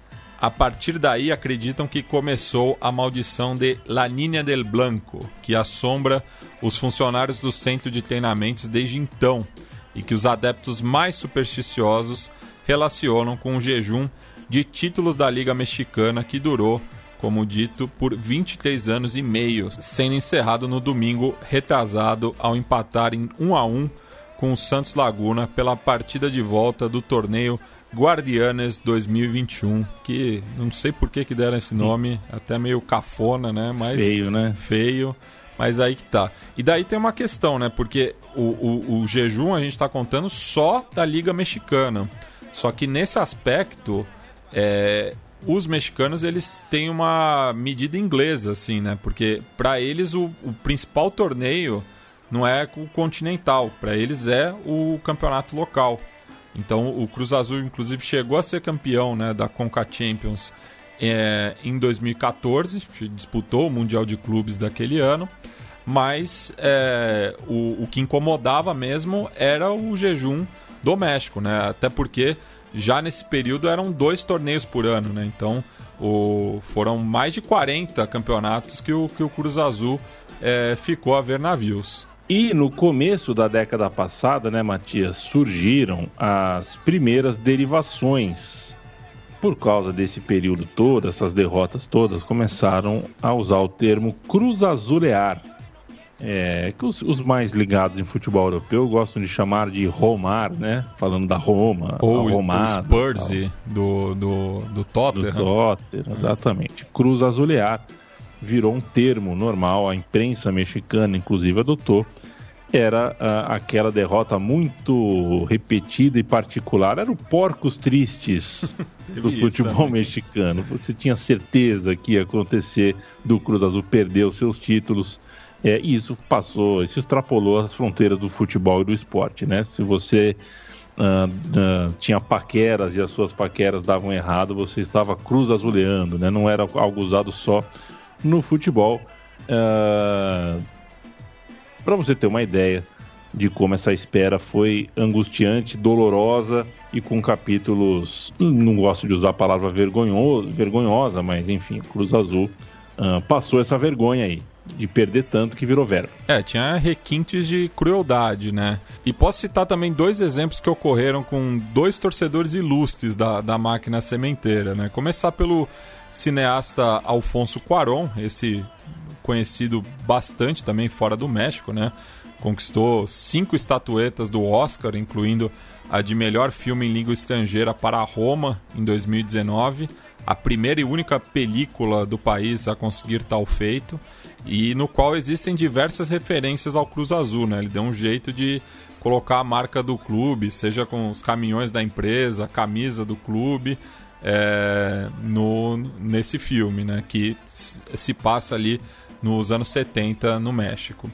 a partir daí acreditam que começou a maldição de La Niña del Blanco, que assombra os funcionários do centro de treinamentos desde então, e que os adeptos mais supersticiosos relacionam com o jejum de títulos da Liga Mexicana que durou, como dito, por 23 anos e meio, sendo encerrado no domingo retrasado ao empatar em 1 a 1 com o Santos Laguna pela partida de volta do torneio Guardianes 2021, que não sei por que, que deram esse nome, até meio cafona, né? Mas feio, né? Feio, mas aí que tá. E daí tem uma questão, né? Porque o, o, o jejum a gente está contando só da Liga Mexicana. Só que nesse aspecto, é, os mexicanos eles têm uma medida inglesa, assim, né? Porque para eles o, o principal torneio não é o continental, para eles é o campeonato local. Então o Cruz Azul, inclusive, chegou a ser campeão né, da Conca Champions é, em 2014, disputou o Mundial de Clubes daquele ano, mas é, o, o que incomodava mesmo era o jejum doméstico, né? Até porque já nesse período eram dois torneios por ano, né? Então o, foram mais de 40 campeonatos que o, que o Cruz Azul é, ficou a ver navios. E no começo da década passada, né, Matias, surgiram as primeiras derivações. Por causa desse período todo, essas derrotas todas, começaram a usar o termo cruz azulear. É, que os, os, mais ligados em futebol europeu gostam de chamar de Romar, né? Falando da Roma, Ou o Spurs do, do, do Tottenham. Do Tottenham, exatamente. Cruz azulear virou um termo normal, a imprensa mexicana, inclusive, adotou. Era uh, aquela derrota muito repetida e particular. Era o porcos tristes [laughs] do futebol mexicano. Você tinha certeza que ia acontecer do Cruz Azul perder os seus títulos. É, e isso passou, isso extrapolou as fronteiras do futebol e do esporte, né? Se você Uh, uh, tinha paqueras e as suas paqueras davam errado, você estava cruz azuleando, né? Não era algo usado só no futebol. Uh, Para você ter uma ideia de como essa espera foi angustiante, dolorosa e com capítulos. Não gosto de usar a palavra vergonhoso, vergonhosa, mas enfim, Cruz Azul passou essa vergonha aí de perder tanto que virou verbo. É, tinha requintes de crueldade, né? E posso citar também dois exemplos que ocorreram com dois torcedores ilustres da, da máquina sementeira, né? Começar pelo cineasta Alfonso Cuarón, esse conhecido bastante também fora do México, né? Conquistou cinco estatuetas do Oscar, incluindo a de melhor filme em língua estrangeira para Roma em 2019, a primeira e única película do país a conseguir tal feito, e no qual existem diversas referências ao Cruz Azul, né? Ele deu um jeito de colocar a marca do clube, seja com os caminhões da empresa, a camisa do clube, é, no, nesse filme, né? Que se passa ali nos anos 70 no México.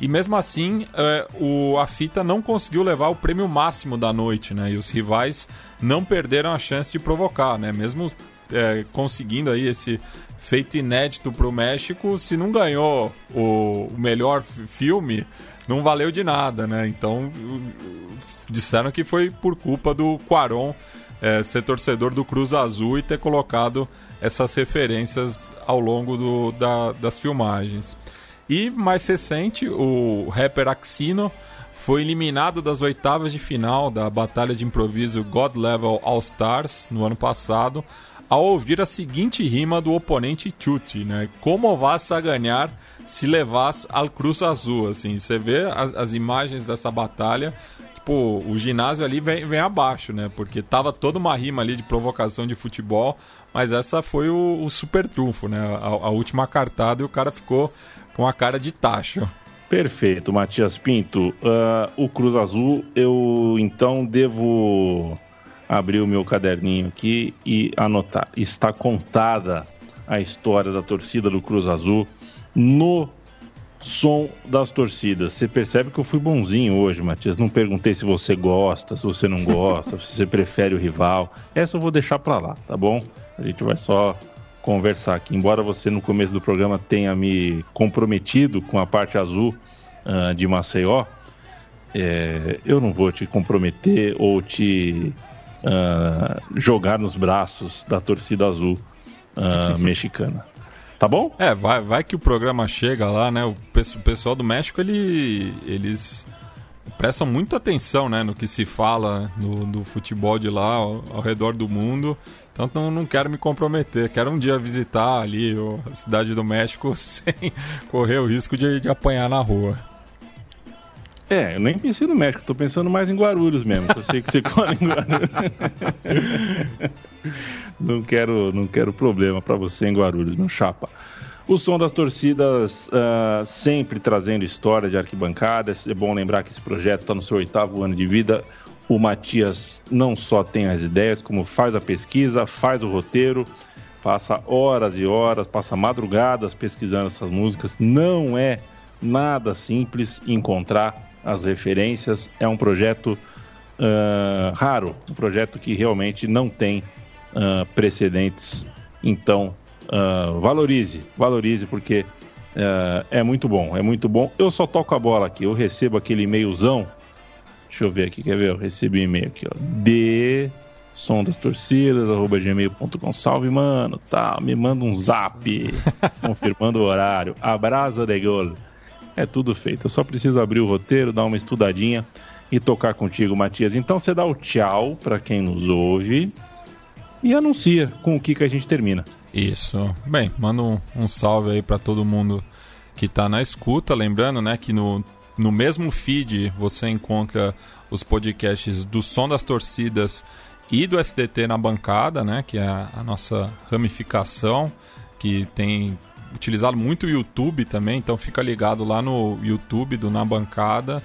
E mesmo assim, é, o, a fita não conseguiu levar o prêmio máximo da noite, né? E os rivais não perderam a chance de provocar, né? Mesmo é, conseguindo aí esse feito inédito para o México, se não ganhou o, o melhor filme, não valeu de nada, né? Então disseram que foi por culpa do Quaron é, ser torcedor do Cruz Azul e ter colocado essas referências ao longo do, da, das filmagens. E mais recente, o rapper Axino foi eliminado das oitavas de final da batalha de improviso God Level All Stars no ano passado, ao ouvir a seguinte rima do oponente Chuti, né? Como vas a ganhar se levas al Cruz Azul, assim. Você vê as, as imagens dessa batalha, tipo, o ginásio ali vem, vem abaixo, né? Porque tava toda uma rima ali de provocação de futebol, mas essa foi o, o super trunfo, né? A, a, última cartada e o cara ficou com a cara de tacho. Perfeito, Matias Pinto. Uh, o Cruz Azul, eu então devo abrir o meu caderninho aqui e anotar. Está contada a história da torcida do Cruz Azul no som das torcidas. Você percebe que eu fui bonzinho hoje, Matias. Não perguntei se você gosta, se você não gosta, [laughs] se você prefere o rival. Essa eu vou deixar para lá, tá bom? A gente vai só conversar aqui. Embora você no começo do programa tenha me comprometido com a parte azul uh, de Maceió, é, eu não vou te comprometer ou te uh, jogar nos braços da torcida azul uh, [laughs] mexicana. Tá bom? É, vai, vai que o programa chega lá, né? O pessoal do México, ele, eles prestam muita atenção né, no que se fala no, no futebol de lá ao, ao, redor do mundo. Então não, não quero me comprometer. Quero um dia visitar ali a cidade do México [laughs] sem correr o risco de, de apanhar na rua. É, eu nem pensei no México, tô pensando mais em Guarulhos mesmo. Eu sei que você [laughs] come em Guarulhos. [laughs] não quero, não quero problema para você em Guarulhos, meu chapa. O som das torcidas uh, sempre trazendo história de arquibancadas. É bom lembrar que esse projeto está no seu oitavo ano de vida. O Matias não só tem as ideias, como faz a pesquisa, faz o roteiro, passa horas e horas, passa madrugadas pesquisando essas músicas. Não é nada simples encontrar as referências. É um projeto uh, raro, um projeto que realmente não tem uh, precedentes. Então, uh, valorize, valorize, porque é muito bom, é muito bom. Eu só toco a bola aqui, eu recebo aquele e-mailzão. Deixa eu ver aqui, quer ver? Eu recebi um e-mail aqui, ó. De som das torcidas, arroba gmail.com. Salve, mano, tá, me manda um zap [laughs] confirmando o horário. Abraço de gol. É tudo feito. Eu só preciso abrir o roteiro, dar uma estudadinha e tocar contigo, Matias. Então você dá o tchau para quem nos ouve e anuncia com o que, que a gente termina. Isso. Bem, manda um, um salve aí para todo mundo que está na escuta. Lembrando, né, que no, no mesmo feed você encontra os podcasts do Som das Torcidas e do SDT na bancada, né, que é a nossa ramificação, que tem utilizado muito o YouTube também, então fica ligado lá no YouTube do Na Bancada.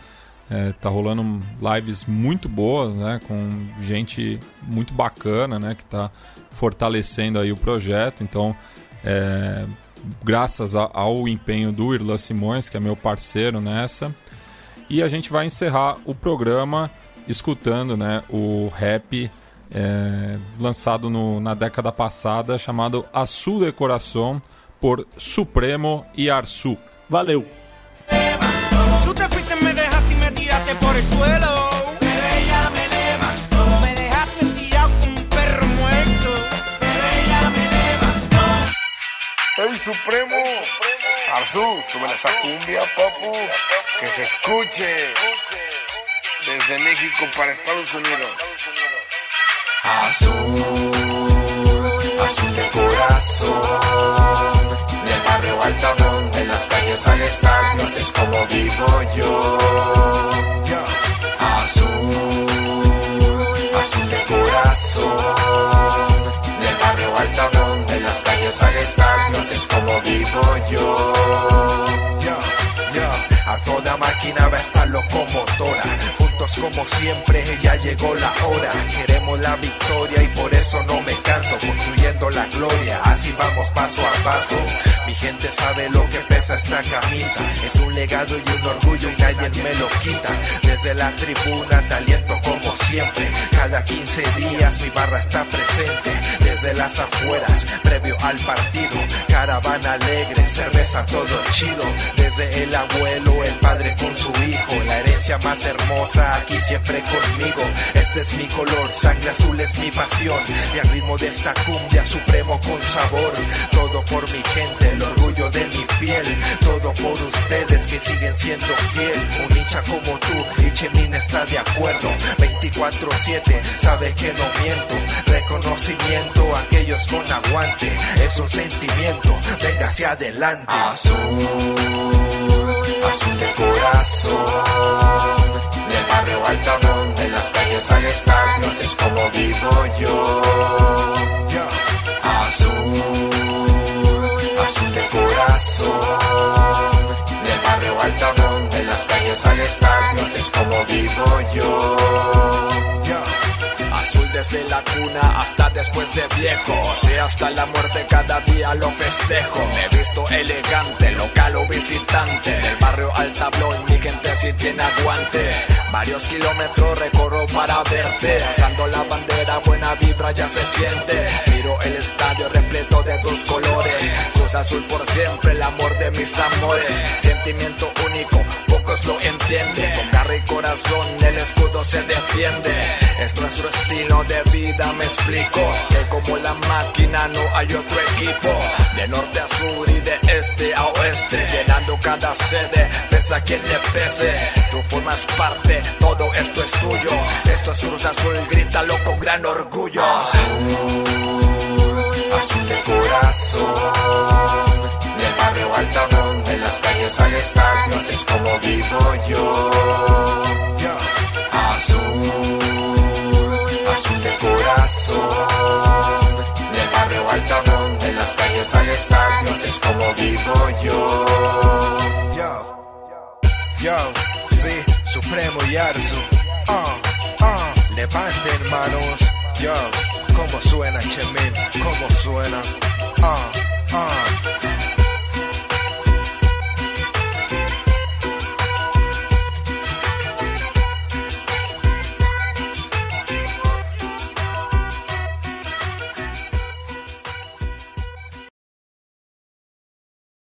É, tá rolando lives muito boas, né? Com gente muito bacana, né? Que tá fortalecendo aí o projeto. Então, é, graças a, ao empenho do Irlan Simões, que é meu parceiro nessa. E a gente vai encerrar o programa escutando né, o rap é, lançado no, na década passada, chamado Azul de Coração, por Supremo y Arzu. Valeu. Tú te fuiste, me dejaste y me tiraste por el suelo. Pero ella me levantó. Me dejaste tirado como un perro muerto. Pero ella me levantó. El Supremo. Arzu, sube esa cumbia, papu. Que se escuche. Desde México para Estados Unidos. Azul, azul de corazón Altamont, de las calles al estadio, así es como vivo yo. Azul, azul de corazón, del barrio Altamont, de las calles al estadio, así es como vivo yo. A toda máquina va esta locomotora como siempre, ya llegó la hora. Queremos la victoria y por eso no me canso, construyendo la gloria. Así vamos paso a paso. Mi gente sabe lo que pesa esta camisa. Es un legado y un orgullo y nadie me lo quita. Desde la tribuna te aliento como siempre. Cada 15 días mi barra está presente. Desde las afueras, previo al partido. Caravana alegre, cerveza todo chido. Desde el abuelo, el padre con su hijo. La herencia más hermosa aquí siempre conmigo. Este es mi color, sangre azul es mi pasión. Y al ritmo de esta cumbia supremo con sabor. Todo por mi gente, el orgullo de mi piel. Todo por ustedes que siguen siendo fiel. Un hincha como tú, y Chemin está de acuerdo. 24-7, sabe que no miento. Reconocimiento a aquellos con aguante. Es un sentimiento, venga hacia adelante. Azul, azul de corazón. Del barrio Altamont, de las calles al estadio, así es como vivo yo. Azul, azul de corazón. Del barrio Altamont, de las calles al estadio, así es como vivo yo. Azul desde la cuna hasta después de viejo. Sí, hasta la muerte cada día lo festejo. Me he visto elegante, local o visitante. Del barrio al tablón, mi gente sí tiene aguante. Varios kilómetros recorro para verte. Alzando la bandera, buena vibra ya se siente. Miro el estadio repleto de tus colores. Cruz azul por siempre, el amor de mis amores. Sentimiento único, pocos lo entienden. Con garra y corazón, el escudo se defiende. Es nuestro estilo de vida, me explico. Que como la máquina no hay otro equipo. De norte a sur y de este a oeste. Llenando cada sede, pese a quien le pese. Tú formas parte, todo esto es tuyo. Esto es Cruz Azul, grítalo con gran orgullo. azul de corazón. Del barrio Altamont, de las calles al estadio, así es como vivo yo. Azul, azul de corazón. Del barrio Altamont, de las calles al estadio, es como vivo yo. Yo, sí, Supremo y Arzu. Ah, ah, levanten manos. Yo, cómo suena Chemin, cómo suena. Ah, ah.